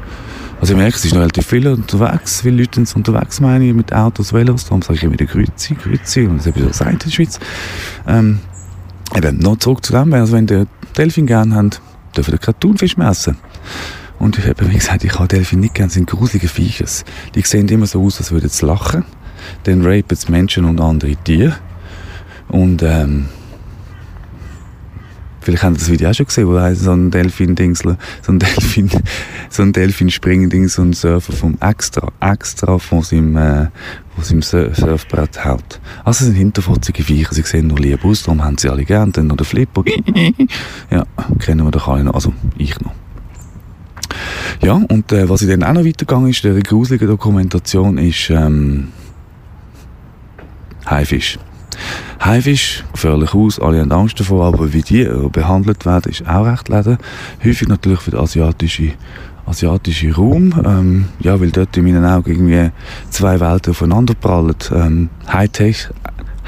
Also ich merke, es ist noch relativ viel unterwegs, viele Leute sind unterwegs, meine ich, mit Autos, Velos, darum sage ich immer wieder Grüezi, Grüezi, und das ist eben so sein in der Schweiz. Ähm, eben, noch zurück zu dem, also wenn ihr Delfin gerne habt, dürft ihr keinen Thunfisch mehr essen. Und ich habe, wie gesagt, ich habe Delfin nicht gerne, sind gruselige Viecher. Die sehen immer so aus, als würden sie lachen. Dann rapen sie Menschen und andere Tiere. Und, ähm, Vielleicht habt ihr das Video auch schon gesehen, wo ein- so ein Delfin-Dingsler, so ein Delfin, so ein Delfin-Springen-Ding, so ein Surfer vom Extra, Extra von seinem, äh, von seinem Sur Surfbrett haut. Also, sind hinterfotzige Viecher, sie sehen nur lieb aus, darum haben sie alle gern, dann noch der Flipper. ja, kennen wir doch alle noch, also ich noch. Ja, und äh, was ich dann auch noch weitergegangen ist, der gruselige Dokumentation, ist ähm, Haifisch. Haifisch, gefährlich aus, alle haben Angst davor, aber wie die äh, behandelt werden, ist auch recht leider. Häufig natürlich für den asiatischen, asiatischen Raum, ähm, ja, weil dort in meinen Augen irgendwie zwei Welten aufeinander prallen. Ähm, Hightech,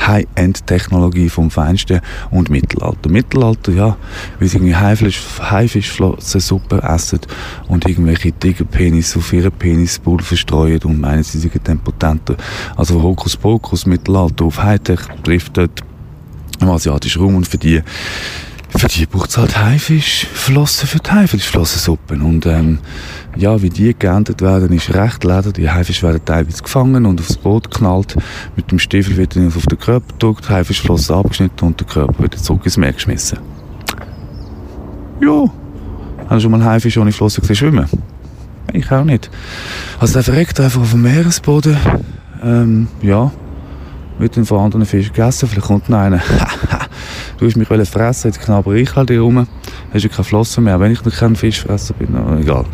High-End-Technologie vom Feinsten und Mittelalter. Mittelalter, ja, weil sie irgendwie Haifisch, Haifischflossensuppe essen und irgendwelche Tigerpenis auf ihren Penisbull verstreuen und meinen, sie seien dann potenter. Also Hokuspokus, Mittelalter auf Hightech trifft dort im asiatischen Raum und für die für die braucht es halt Haifischflossen für die Haifischflossensuppen. Und ähm, ja, wie die geerntet werden, ist recht leider. Die Haifische werden teilweise gefangen und aufs Boot geknallt. Mit dem Stiefel wird ihnen auf den Körper gedrückt, Haifischflossen abgeschnitten und der Körper wird zurück ins Meer geschmissen. Ja. Hast du schon mal einen Haifisch ohne Flossen gesehen schwimmen? Ich auch nicht. Also der verreckt einfach auf dem Meeresboden. Ähm, ja. Wird dann von anderen Fischen gegessen. Vielleicht kommt noch einer. du hast mich fressen, jetzt knabber ich halt hier rum. Hast ja keine Flossen mehr, wenn ich noch kein Fischfresser bin. Aber egal.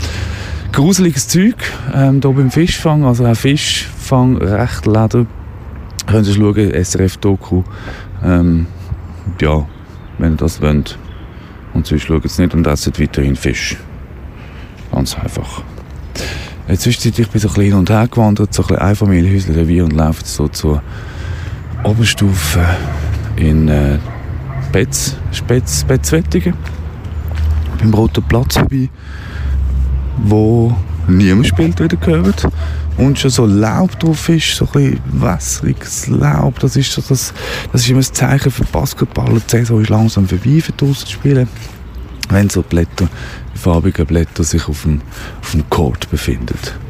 Gruseliges Zeug, ähm, hier beim Fischfang, also auch Fischfang, recht leder. Könnt ihr schauen, SRF-Doku. Ähm, ja, wenn ihr das wollt. Und sonst schaut es nicht und esset weiterhin Fisch. Ganz einfach. Jetzt zwischenzeit ich bin so ein bisschen hin und her gewandert, so ein bisschen Einfamilienhäusle Revier und laufe so zur Oberstufe in äh, Betz, Spetz, Betzwettigen. Beim Roten Platz vorbei, wo niemand spielt, wieder gehört. Und schon so Laub drauf ist, so ein wässriges Laub. Das ist, so das, das ist immer ein Zeichen für Basketball. Die Saison ist langsam vorbei für draussen zu spielen. Wenn so Blätter, die farbigen Blätter sich auf dem, auf dem Court befinden.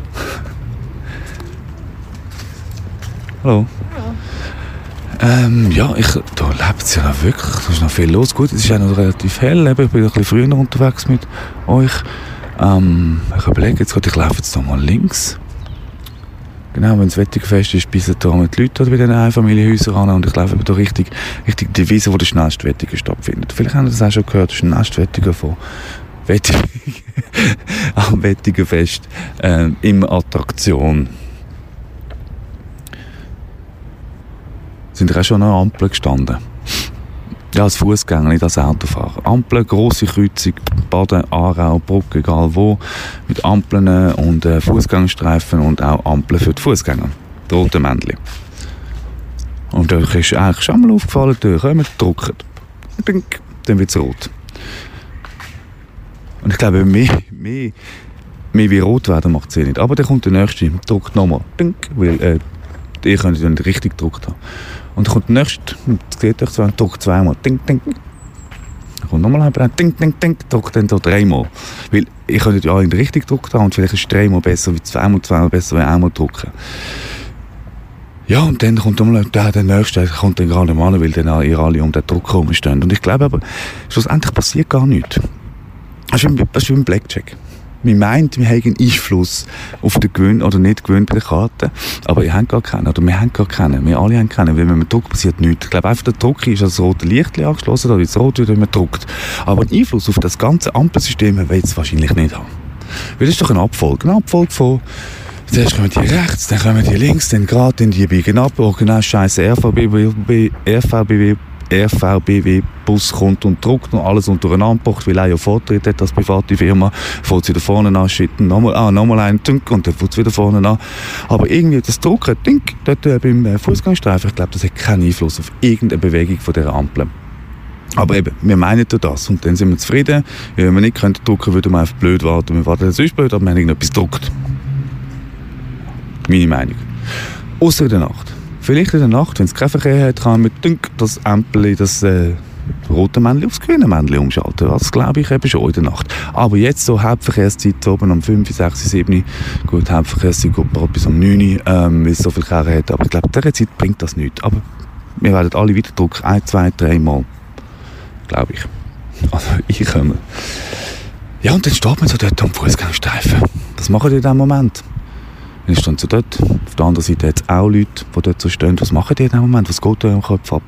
Hallo. Ähm, ja, ich, da lebt es ja wirklich, da ist noch viel los. Gut, es ist ja noch relativ hell, eben, ich bin ein bisschen früher unterwegs mit euch. Ähm, ich überlege jetzt gerade, ich laufe jetzt da mal links. Genau, wenn das Wetter fest ist, bis da mit die Leute bei den Einfamilienhäusern an und ich laufe da richtig, richtig die Wiese, wo der Schnellstwettiger stattfindet. Vielleicht haben Sie das auch schon gehört, Schnellstwettiger von Wettigen, am Wettigenfest äh, im Attraktion. Sind auch schon an der Ampel gestanden? Ja, als Fußgänger, nicht als Autofahrer. Ampeln, grosse Kreuzung, Baden, Aarau, Brücke, egal wo, mit Ampeln und äh, Fußgängerstreifen und auch Ampeln für die Fußgänger. Die roten Männchen. Und euch ist eigentlich schon mal aufgefallen, die kommen, drücken. Dink, dann wird es rot. Und ich glaube, mehr, mehr, mehr wie rot werden macht es eh nicht. Aber dann kommt der nächste, drückt nochmal. Dink, weil äh, ihr könnt nicht richtig gedruckt haben. Und dann kommt der nächste, das geht euch so, drückt zweimal. Ding, ding. Dann kommt nochmal ein, ding, ding, ding, drückt dann so dreimal. Weil ihr könnt ja alle richtig gedruckt haben und vielleicht ist dreimal besser wie zweimal, zweimal besser wie einmal drucken. Ja, und dann kommt nochmal der, der Nächste, der kommt dann gerade mal, weil dann ihr alle um den Druck herumstehen. Und ich glaube aber, schlussendlich passiert gar nichts. Das ist wie ein Blackjack. Man meint, wir haben einen Einfluss auf den Gewinn oder nicht Gewinn bei der Karte, aber ihr habt gar keinen, oder wir haben gar keinen, wir alle haben keinen, weil wenn man druckt, passiert nichts. Ich glaube einfach, der Druck ist als rote Licht angeschlossen, oder das rot wird, wenn man druckt. Aber einen Einfluss auf das ganze Ampelsystem will es wahrscheinlich nicht haben. Weil das ist doch ein Abfolge, ein Abfolge von Zuerst kommen die rechts, dann kommen die links, dann gerade in die biegen ab. Oh, genau, scheiße RVBW, RVBW, RVBW-Bus kommt und druckt und alles untereinander pocht, weil er ja Vortritt hat als private Firma, fährt sie da vorne an, schütten, nochmal, ah, nochmal einen, tünk, und dann fährt es wieder vorne an. Aber irgendwie das Drucken, tünk, dort äh, beim äh, Fußgangstreifen, ich glaube, das hat keinen Einfluss auf irgendeine Bewegung von dieser Ampel. Aber eben, wir meinen das und dann sind wir zufrieden. Wenn wir nicht können drucken, würden wir einfach blöd warten. Wir warten sonst blöd, aber wir haben irgendetwas gedruckt. Meine Meinung. Außer in der Nacht. Vielleicht in der Nacht, wenn es keinen Verkehr hat, kann man dünk das Ampel, das äh, rote Männchen aufs grüne Männchen umschalten. Das glaube ich eben schon in der Nacht. Aber jetzt so Hauptverkehrszeit oben um 5, 6, 7. Gut, Hauptverkehrszeit geht bald bis um 9 Uhr, ähm, weil es so viel Verkehr hat. Aber ich glaube, in dieser Zeit bringt das nichts. Aber wir werden alle wieder drucken. Ein, zwei, dreimal. Glaube ich. Also ich komme. Ja, und dann steht man so dort am Fußgängerstreifen. Was machen die in diesem Moment? Dann dann so dort. Auf der anderen Seite hat es auch Leute, die dort so stehen. Was machen die in dem Moment? Was geht da im Kopf ab?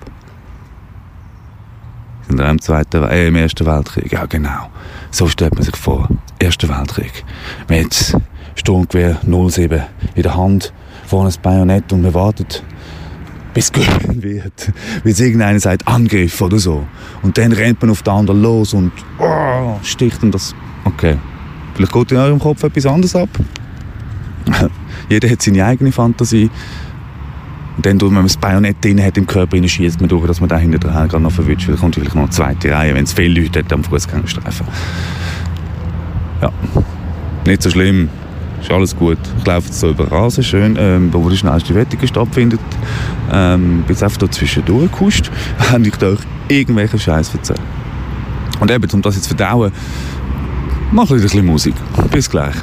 Wir im, Zweiten, äh, im Ersten Weltkrieg? Ja, genau. So stellt man sich vor. Erster Weltkrieg. Hat Sturmgewehr 07 in der Hand, vorne das Bajonett und man wartet, bis es geöffnet wird. Bis irgendeiner sagt, Angriff oder so. Und dann rennt man auf den anderen los und oh, sticht und das... Okay. Vielleicht geht in eurem Kopf etwas anderes ab. Jeder hat seine eigene Fantasie. Und dann, wenn man das Bajonett drin hat im Körper, schießt man durch, dass man da hinten dran gerade noch verwünscht. Vielleicht kommt vielleicht noch eine zweite Reihe, wenn es viele Leute hat am Fußgängerstreifen. Ja, nicht so schlimm. Ist alles gut. Ich laufe jetzt so über Rasen, schön, ähm, wo die schnellste Wettung stattfindet. Ähm, bin jetzt einfach da zwischendurch gehuscht, während ich euch irgendwelchen Scheiß erzähle. Und eben, um das jetzt zu verdauen, mach wieder ein bisschen Musik. Bis gleich.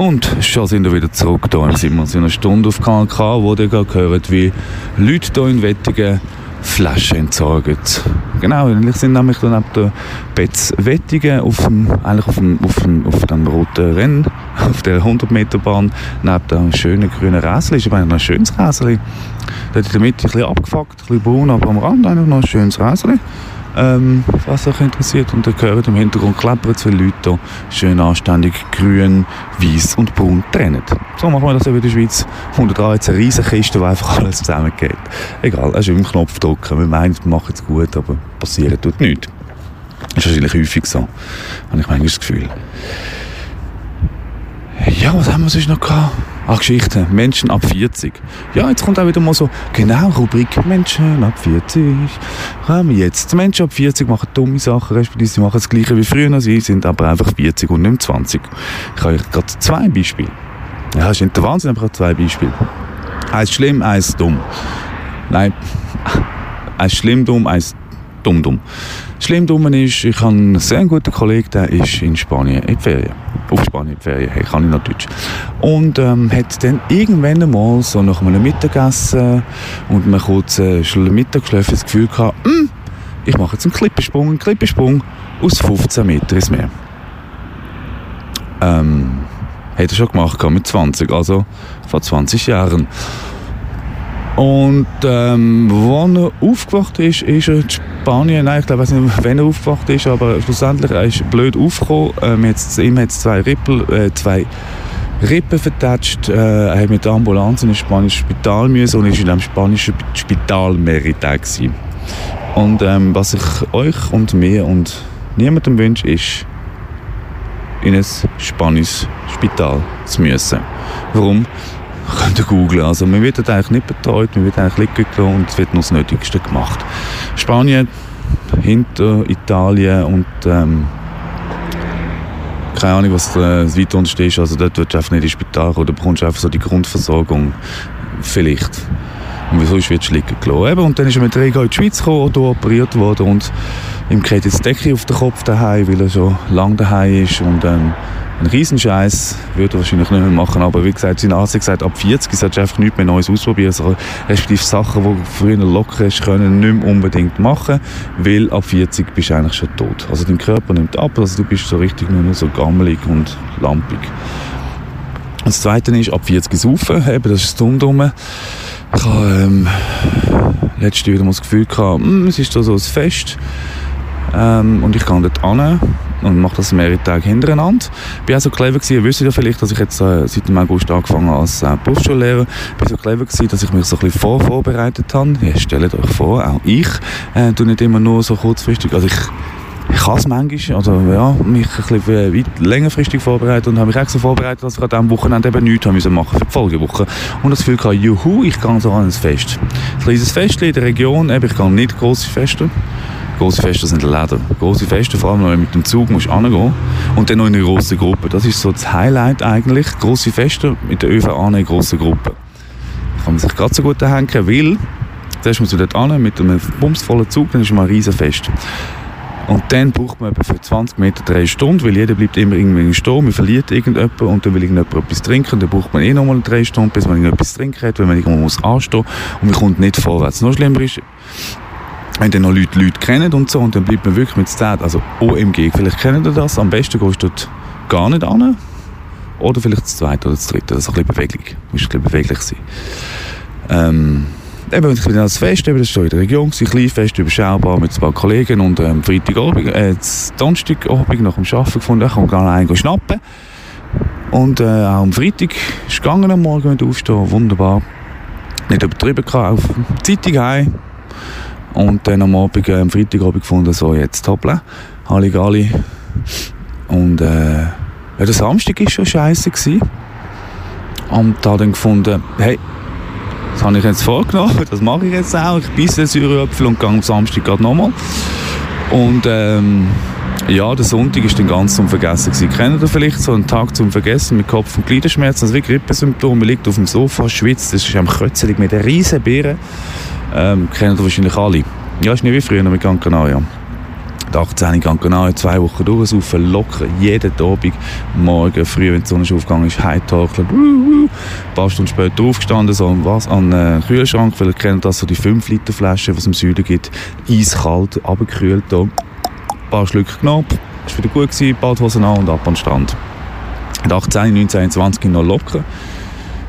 Und schon sind wir wieder zurück hier im Simons in einer Stunde auf KNK, wo ihr gerade gehört, wie Leute hier in Wettigen Flaschen entsorgen. Genau, ich sind nämlich dann neben der Betz Wettigen auf dem, eigentlich auf dem, auf dem, auf dem roten Rennen, auf der 100 Meter Bahn, neben dem schönen grünen Räsel, ist aber ein schönes Räsel. Dort in der Mitte ein bisschen abgefuckt, ein bisschen braun, aber am Rand eigentlich noch ein schönes Räsel. Ähm, was euch interessiert. Und ihr hört im Hintergrund klappern zwei Leute hier schön anständig grün, weiß und braun trennen. So machen wir das eben in der Schweiz. Und da jetzt eine riesige Kiste, wo einfach alles zusammengeht. Egal, also im Knopf drücken. Wir meinen, wir machen es gut, aber passieren tut nichts. Das ist wahrscheinlich häufig so. Habe ich manchmal das Gefühl. Ja, was haben wir sonst noch gehabt? Ach, Geschichten. Menschen ab 40. Ja, jetzt kommt auch wieder mal so, genau, Rubrik Menschen ab 40. Kommen jetzt. Die Menschen ab 40 machen dumme Sachen, respektive sie machen das Gleiche wie früher. Sie sind aber einfach 40 und nicht mehr 20. Ich habe euch gerade zwei Beispiele. Ja, das ist nicht der Wahnsinn, habe zwei Beispiele. Eins schlimm, eins dumm. Nein, eins schlimm dumm, eins dumm dumm. Schlimm dumm ist, ich habe einen sehr guten Kollegen, der ist in Spanien in Ferien. Auf Spanien die Ferien, hey, kann ich noch Deutsch. Und ähm, hat dann irgendwann einmal so nach einem Mittagessen und einem kurzen Schl- Mittagsschläfen das Gefühl gehabt, «Hm, ich mache jetzt einen Klippensprung, einen Klippensprung aus 15 Meter ins Meer. Ähm, hat er schon gemacht, mit 20, also vor 20 Jahren. Und ähm, wo er aufgewacht ist, ist er in Spanien, nein, ich glaube, ich weiß nicht, wann er aufgewacht ist, aber schlussendlich er ist blöd aufgekommen. Ähm, jetzt, ihm hat zwei, Rippel, äh, zwei Rippen vertatscht. Äh, er hat mit der Ambulanz in ein spanisches Spital müssen und ist in einem spanischen Spital mehrere Tage. Und ähm, was ich euch und mir und niemandem wünsche, ist, in ein spanisches Spital zu müssen. Warum? Könnt ihr googlen. Also, man wird dort eigentlich nicht betreut, man wird eigentlich gelassen und es wird nur das Nötigste gemacht. Spanien hinter Italien und ähm, keine Ahnung, was äh, das weiter unten ist. Also dort wirst du einfach nicht ins Spital da bekommst einfach so die Grundversorgung vielleicht. Und wieso ist jetzt liegen gelassen? Eben, und dann ist er mit Rega in die Schweiz gekommen hier operiert worden und ihm geht jetzt die Decke auf den Kopf daheim, weil er schon lange daheim ist und ähm, ein Riesenscheiß würde er wahrscheinlich nicht mehr machen, aber wie gesagt, sein Arzt hat gesagt, ab 40 solltest du einfach nichts mehr Neues ausprobieren, also respektive Sachen, die du früher locker hast können, nicht mehr unbedingt machen, weil ab 40 bist du eigentlich schon tot. Also dein Körper nimmt ab, also du bist so richtig nur noch so gammelig und lampig. Und das Zweite ist, ab 40 saufen, eben, das ist das Dummdumme. Ich habe ähm, letztes wieder das Gefühl gehabt, hm, es ist so ein Fest ähm, und ich gehe dort an und mache das mehrere Tage hintereinander. Ich bin auch so clever gewesen, ihr wisst ja vielleicht, dass ich jetzt äh, seit dem August angefangen habe als äh, Berufsschullehrer. Ich bin so clever gewesen, dass ich mich so ein bisschen vor vorbereitet habe. Ja, stellt euch vor, auch ich äh, tue nicht immer nur so kurzfristig, also ich ich kann es manchmal, also ja, mich ein bisschen weit längerfristig vorbereitet und habe mich extra vorbereitet, dass ich an diesem Wochenende eben nichts haben müssen machen für die Folgewoche. Und das Gefühl gehabt, juhu, ich gehe so an ein Fest. Ein kleines Fest in der Region, eben, ich gehe nicht grosse Feste. Grosse Feste sind Läden. Grosse Feste, vor allem wenn man mit dem Zug musst angehen und dann noch in einer grossen Gruppe. Das ist so das Highlight eigentlich. Grosse Feste mit der ÖV an in grossen Gruppen. Da kann man sich gerade so gut hängen, weil zuerst muss man dort an mit einem bumsvollen Zug, dann ist man ein riesen Fest. Und dann braucht man etwa für 20 Meter drei Stunden, weil jeder bleibt immer irgendwie stehen, man verliert irgendjemanden und dann will irgendjemand etwas trinken, dann braucht man eh nochmal drei Stunden, bis man irgendetwas trinken hat, weil man irgendwo muss anstehen und man kommt nicht vorwärts. Noch schlimmer ist, wenn dann noch Leute Leute kennen und so und dann bleibt man wirklich mit Zelt, also OMG, vielleicht kennt ihr das, am besten gehst du dort gar nicht an oder vielleicht das zweite oder das dritte, das ist ein bisschen Bewegung, muss ein bisschen beweglich sein. Ähm, eben, ich bin als Fest, eben, das war in der Region, ein kleines Fest, überschaubar, mit paar Kollegen und ähm, Freitagabend, äh, Donnerstagabend nach dem Arbeiten gefunden, ich kann gar einen schnappen. Und äh, auch am Freitag ist gegangen am Morgen mit aufstehen, wunderbar. Nicht übertrieben gehabt, auf die Zeitung heim. Und dann am Abend, äh, am Freitagabend gefunden, so jetzt hoppla, Halligalli. Und äh, ja, der Samstag war schon scheiße. Gewesen. Und da dann gefunden, hey, das habe ich jetzt vorgenommen, das mache ich jetzt auch. Ich beiße den Säureapfel und gehe am Samstag gerade nochmal. Und ähm, ja, der Sonntag ist dann ganz zum Vergessen gewesen. Kennt ihr vielleicht so einen Tag zum Vergessen mit Kopf- und Gliederschmerzen, also wie Grippesymptome, man liegt auf dem Sofa, schwitzt, das ist am Krötzelig mit einer riesen Beere. Ähm, kennt ihr wahrscheinlich alle. Ja, ist nicht wie früher mit Gran Canaria. Die 18 geht genau zwei Wochen durch, saufen locker, jeden Abend, morgen früh, wenn die Sonne aufgegangen ist, heimtorkeln, ein paar Stunden später aufgestanden, so was, an den Kühlschrank, weil ihr kennt das, so die 5 Liter Flaschen, was es im Süden gibt, eiskalt, abgekühlt, da, ein paar Schlücke genommen, ist wieder gut gewesen, Badhosen an und ab an den Strand. Mit 18, 19, 20 noch locker.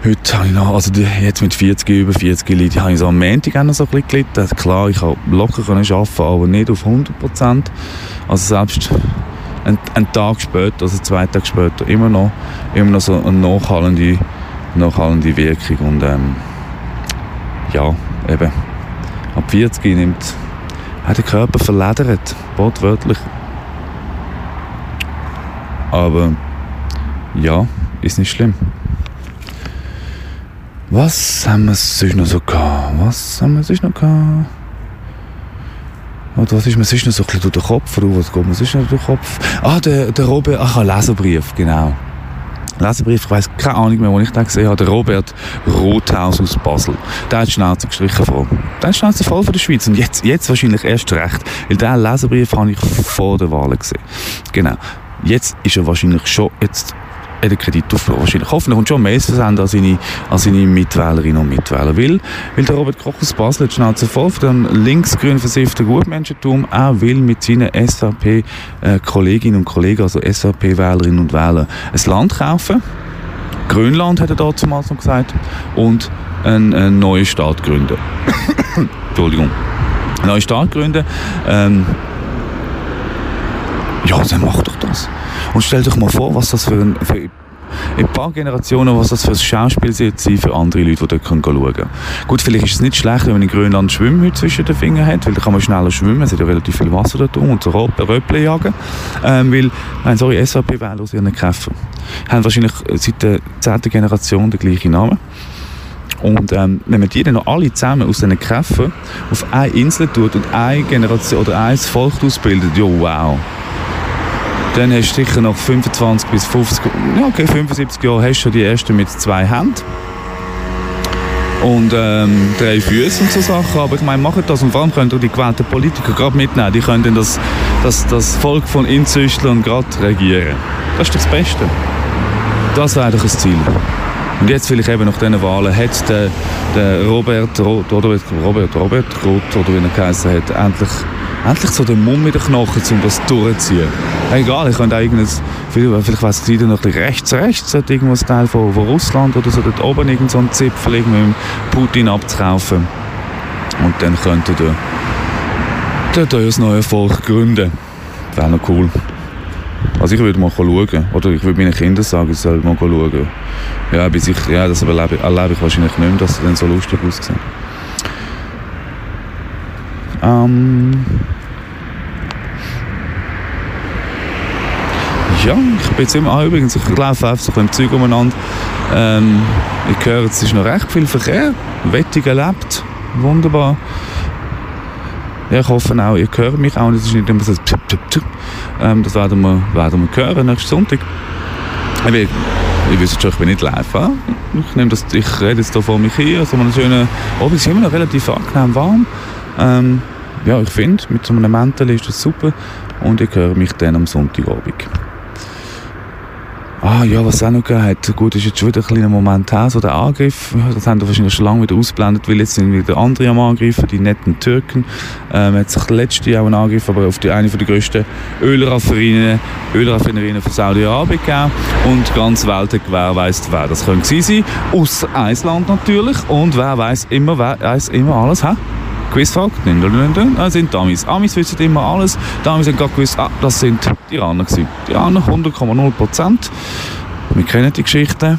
Heute habe ich noch, also jetzt mit 40, über 40 Leute, habe ich so am Montag auch noch so ein bisschen gelitten. Klar, ich habe locker arbeiten, aber nicht auf 100 Prozent. Also selbst einen, einen Tag später, also zwei Tage später, immer noch, immer noch so eine nachhallende, nachhallende Wirkung. Und ähm, ja, eben, ab 40 nimmt, hat der Körper verledert, wortwörtlich. Aber ja, ist nicht schlimm. Was haben wir sonst noch so gehabt? Was haben wir sonst noch gehabt? Oder was ist mir sonst noch so ein bisschen durch den Kopf? Oder was geht mir sonst noch durch den Kopf? Ah, der, der Robert, ach, ein Leserbrief, genau. Leserbrief, ich weiss keine Ahnung mehr, wo ich den gesehen habe. Der Robert Rothaus aus Basel. Der hat die Schnauze gestrichen voll. Der hat die Schnauze voll von der Schweiz. Und jetzt, jetzt wahrscheinlich erst recht. Weil diesen Leserbrief habe ich vor der Wahl gesehen. Genau. Jetzt ist er wahrscheinlich schon, jetzt hat er Kredit aufgenommen. Wahrscheinlich. Hoffentlich kommt schon mehr an seine, an seine Mitwählerinnen und Mitwähler. Weil, weil der Robert Koch aus Basel hat Schnauze voll von dem linksgrün versifften Gutmenschentum auch will mit seinen SVP-Kolleginnen und Kollegen, also SVP-Wählerinnen und Wähler, ein Land kaufen. Grönland hat er dazu mal so gesagt. Und einen, einen neuen Staat gründen. Entschuldigung. Einen neuen Staat gründen. Ähm, ja, dann mach doch das. Und stell dich mal vor, was das für ein, für in ein paar Generationen, was das für ein Schauspiel sein für andere Leute, die dort schauen können. Gut, vielleicht ist es nicht schlecht, wenn man in Grönland Schwimmhüte zwischen den Fingern hat, weil da kann man schneller schwimmen, es hat ja relativ viel Wasser dort drum und so Röpple jagen. Ähm, weil, nein, sorry, SVP wählen aus ihren Käfer. Haben wahrscheinlich seit der 10. Generation den gleichen Namen. Und ähm, wenn man die dann noch alle zusammen aus diesen Käfern auf eine Insel tut und eine Generation oder ein Volk ausbildet, ja wow. Dann hast du sicher noch 25 bis 50, ja okay, 75 Jahre hast du schon die ersten mit zwei Händen. Und ähm, drei Füße und so Sachen. Aber ich meine, macht das und vor allem könnt ihr die gewählten Politiker gerade mitnehmen. Die können dann das, das, das Volk von Inzüchtlern gerade regieren. Das ist das Beste. Das wäre doch ein Ziel. Und jetzt vielleicht eben nach diesen Wahlen hat der, der Robert Roth, oder Robert, Robert Roth, oder wie er geheißen hat, endlich, endlich so den Mumm in den Knochen, um das durchzuziehen. Egal, ich könnte irgendein, vielleicht, weiss ich noch ein rechts, rechts, hat irgendwo ein Teil von, von Russland oder so, dort oben irgend so einen Zipfel mit Putin abzukaufen. Und dann könnte der, der, der das neue Volk gründen. Wäre noch cool. Also ich würde mal schauen. Oder ich würde meinen Kindern sagen, sie sollen mal schauen. Ja, bis ich, ja das erlebe, erlebe ich wahrscheinlich nicht mehr, dass sie dann so lustig aussehen. Ähm ja, ich bin jetzt immer, ah, übrigens, ich laufe einfach so ein bisschen im Zeug umeinander. Ähm, ich höre, es ist noch recht viel Verkehr. Wettig erlebt. Wunderbar. Ich hoffe auch, ihr hört mich auch. Es ist nicht immer so tschip, tschip, tschip. Ähm, Das werden wir, werden wir hören nächsten Sonntag. Ich, bin, ich wisst schon, ich bin nicht live. Ja? Ich, nehme das, ich rede jetzt hier vor mich hier. So einen Abend. Es ist immer noch relativ angenehm warm. Ähm, ja, ich finde, mit so einem Mäntel ist das super. Und ich höre mich dann am Sonntagabend. Ah ja, was es auch noch gegeben hat. Gut, ist jetzt schon wieder ein kleiner Moment her, so der Angriff. Das haben wir wahrscheinlich schon lange wieder ausgeblendet, weil jetzt sind wieder andere am Angreifen, die netten Türken. Ähm, hat sich letzte Jahr einen Angriff aber auf die, eine der grössten Ölraffinerien, Ölraffinerien von Saudi-Arabien gegeben. Und ganz Welt hat wer das könnte sein. Aus Island natürlich. Und wer weiß immer, wer weiß immer alles, hä? Das sind Amis. Amis wissen immer alles. Die Amis haben gerade gewusst, ah, das sind die Iraner gewesen. Die Iraner 100,0 Prozent. Wir kennen die Geschichte.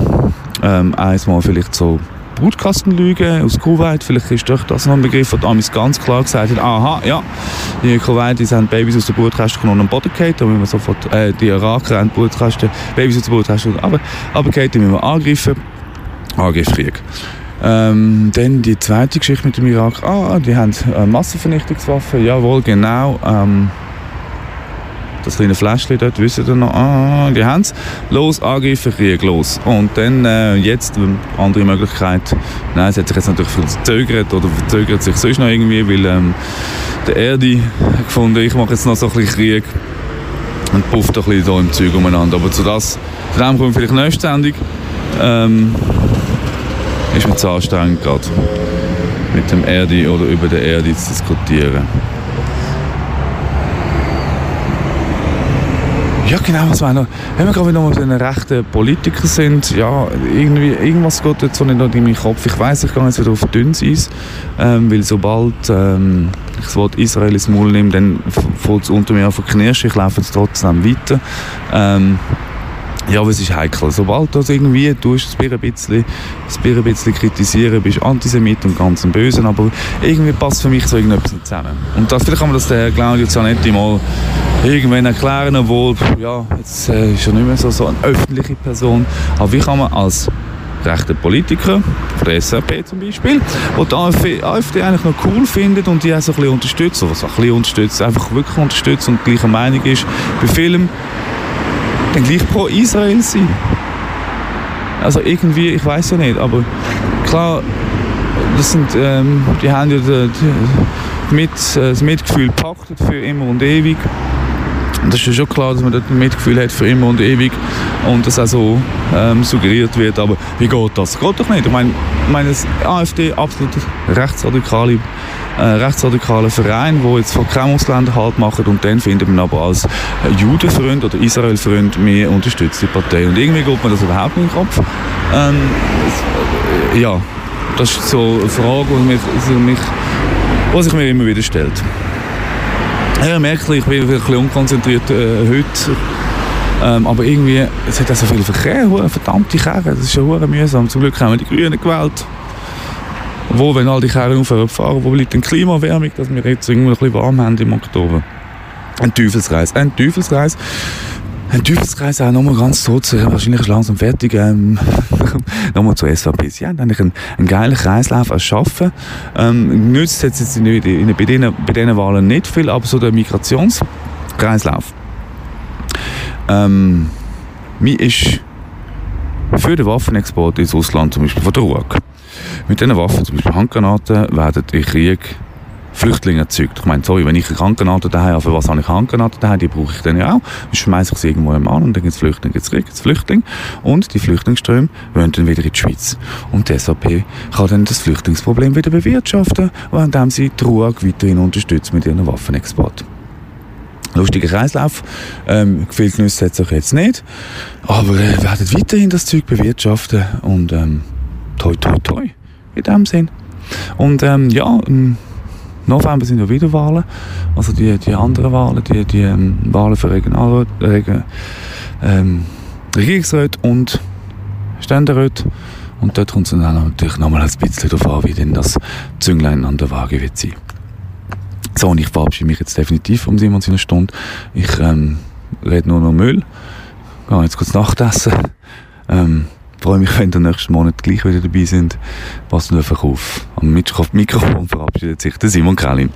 Ähm, einmal vielleicht so Brutkastenlüge aus Kuwait. Vielleicht ist doch das noch ein Begriff, wo die Amis ganz klar gesagt haben, aha, ja, die Kuwaitis haben Babys aus der Brutkasten genommen und am Boden gehalten. Da wir sofort, äh, die Iraker haben Brutkasten, Babys aus der Brutkasten aber, aber die müssen wir angreifen. Angriffskrieg. Ähm, dann die zweite Geschichte mit dem Irak. Ah, die haben äh, Massenvernichtungswaffen. Jawohl, genau. Ähm, das kleine Fläschchen dort, wissen ihr noch, ah, die haben es. Los, Angriffe, Krieg, los. Und dann äh, jetzt, ähm, andere Möglichkeit, nein, es hat sich jetzt natürlich verzögert oder verzögert sich sonst noch irgendwie, weil ähm, der Erde gefunden, ich mache jetzt noch so ein bisschen Krieg und pufft ein bisschen da im Zeug umeinander. Aber zu, das, zu dem kommt vielleicht nächste Sendung. Ähm, ist mir zu anstrengend gerade, mit dem Erde oder über der Erde zu diskutieren. Ja, genau, was noch. Wenn wir gerade wieder mal bei den rechten Politikern sind, ja, irgendwie, irgendwas geht jetzt so nicht in meinen Kopf. Ich weiss, ich gehe jetzt wieder auf dünnes Eis, ähm, weil sobald ähm, ich das Wort Israel ins Maul nehme, dann fällt es unter mir an zu knirschen. Ich laufe jetzt trotzdem weiter. Ähm, ja, aber es ist heikel. Sobald du das irgendwie tust, das ein bisschen, das ein bisschen kritisieren, bist du Antisemit und ganz ein Bösen, aber irgendwie passt für mich so irgendetwas nicht zusammen. Und das, vielleicht kann man das der Claudio Zanetti mal irgendwann erklären, obwohl, ja, jetzt äh, ist er nicht mehr so, so eine öffentliche Person. Aber wie kann man als rechter Politiker, von der SRP zum Beispiel, die die AfD, AfD eigentlich noch cool findet und die auch so ein bisschen unterstützt, oder auch ein bisschen unterstützt, einfach wirklich unterstützt und gleicher Meinung ist bei Filmen, dann gleich pro Israel sein. Also irgendwie, ich weiß ja nicht, aber klar, das sind, ähm, die haben ja die, die mit, äh, das Mitgefühl gepachtet für immer und ewig. Und das ist schon klar, dass man dort ein Mitgefühl hat für immer und ewig und das auch so ähm, suggeriert wird. Aber wie geht das? Geht doch nicht. Ich meine, meine das AfD absolut rechtsradikale äh, rechtsradikaler Verein, wo jetzt von keinem Ausländer halt machen und dann findet man aber als Judenfreund oder Israelfreund mehr unterstützte Partei. Und irgendwie geht mir das überhaupt nicht in den Kopf. Ähm, es, äh, ja, das ist so eine Frage, die mich, also die sich mir immer wieder stellt. Ja, merke, ich bin ein bisschen unkonzentriert äh, heute. Ähm, aber irgendwie, es hat auch so viel Verkehr, verdammte Kerren, das ist hure mühsam. Zum Glück haben wir die Grünen gewählt. Wo, wenn all die Kerren aufhören fahren, wo denn dass wir jetzt irgendwie ein bisschen warm haben im Oktober? Ein Teufelskreis, ein Teufelskreis. Ein Teufelskreis auch nochmal ganz kurz, wahrscheinlich ist langsam fertig, ähm, nochmal zur SVP. Sie haben eigentlich einen, einen geilen Kreislauf erschaffen. Ähm, nützt jetzt, jetzt in, in, bei, diesen, bei diesen Wahlen nicht viel, aber so der Migrationskreislauf. Ähm, mir ist für den Waffenexport ins Ausland, zum Beispiel von der RUAG, mit diesen Waffen, zum Beispiel Handgranaten, werden in Krieg Flüchtlinge erzeugt. Ich meine, sorry, wenn ich eine Handgranate daheim habe, für was habe ich Handgranaten daheim? Die brauche ich dann ja auch. Dann schmeiße ich sie irgendwo im an und dann gibt es Flüchtlinge, gibt es Krieg, gibt es Flüchtlinge. Und die Flüchtlingsströme wollen dann wieder in die Schweiz. Und die SAP kann dann das Flüchtlingsproblem wieder bewirtschaften, indem sie die RUAG weiterhin unterstützt mit ihren Waffenexport. Lustiger Kreislauf. Ähm, Genüsse hat es auch jetzt nicht. Aber äh, werden weiterhin das Zeug bewirtschaften und ähm, toi toi toi in dem Sinn. Und ähm, ja, im November sind ja wieder Wahlen. Also die, die anderen Wahlen, die, die ähm, Wahlen für Regionalrat, Reg ähm, Regierungsrat und Ständerat. Und dort kommt es dann natürlich nochmal ein bisschen darauf an, wie denn das Zünglein an der Waage wird sein. So, und ich verabschiede mich jetzt definitiv um Simon seine Stunde. Ich ähm, rede nur noch Müll. Gehe jetzt kurz Nachtessen. Ähm, freue mich, wenn ihr nächsten Monat gleich wieder dabei sind. Passt einfach auf. Am Mikrofon verabschiedet sich der Simon Krellin.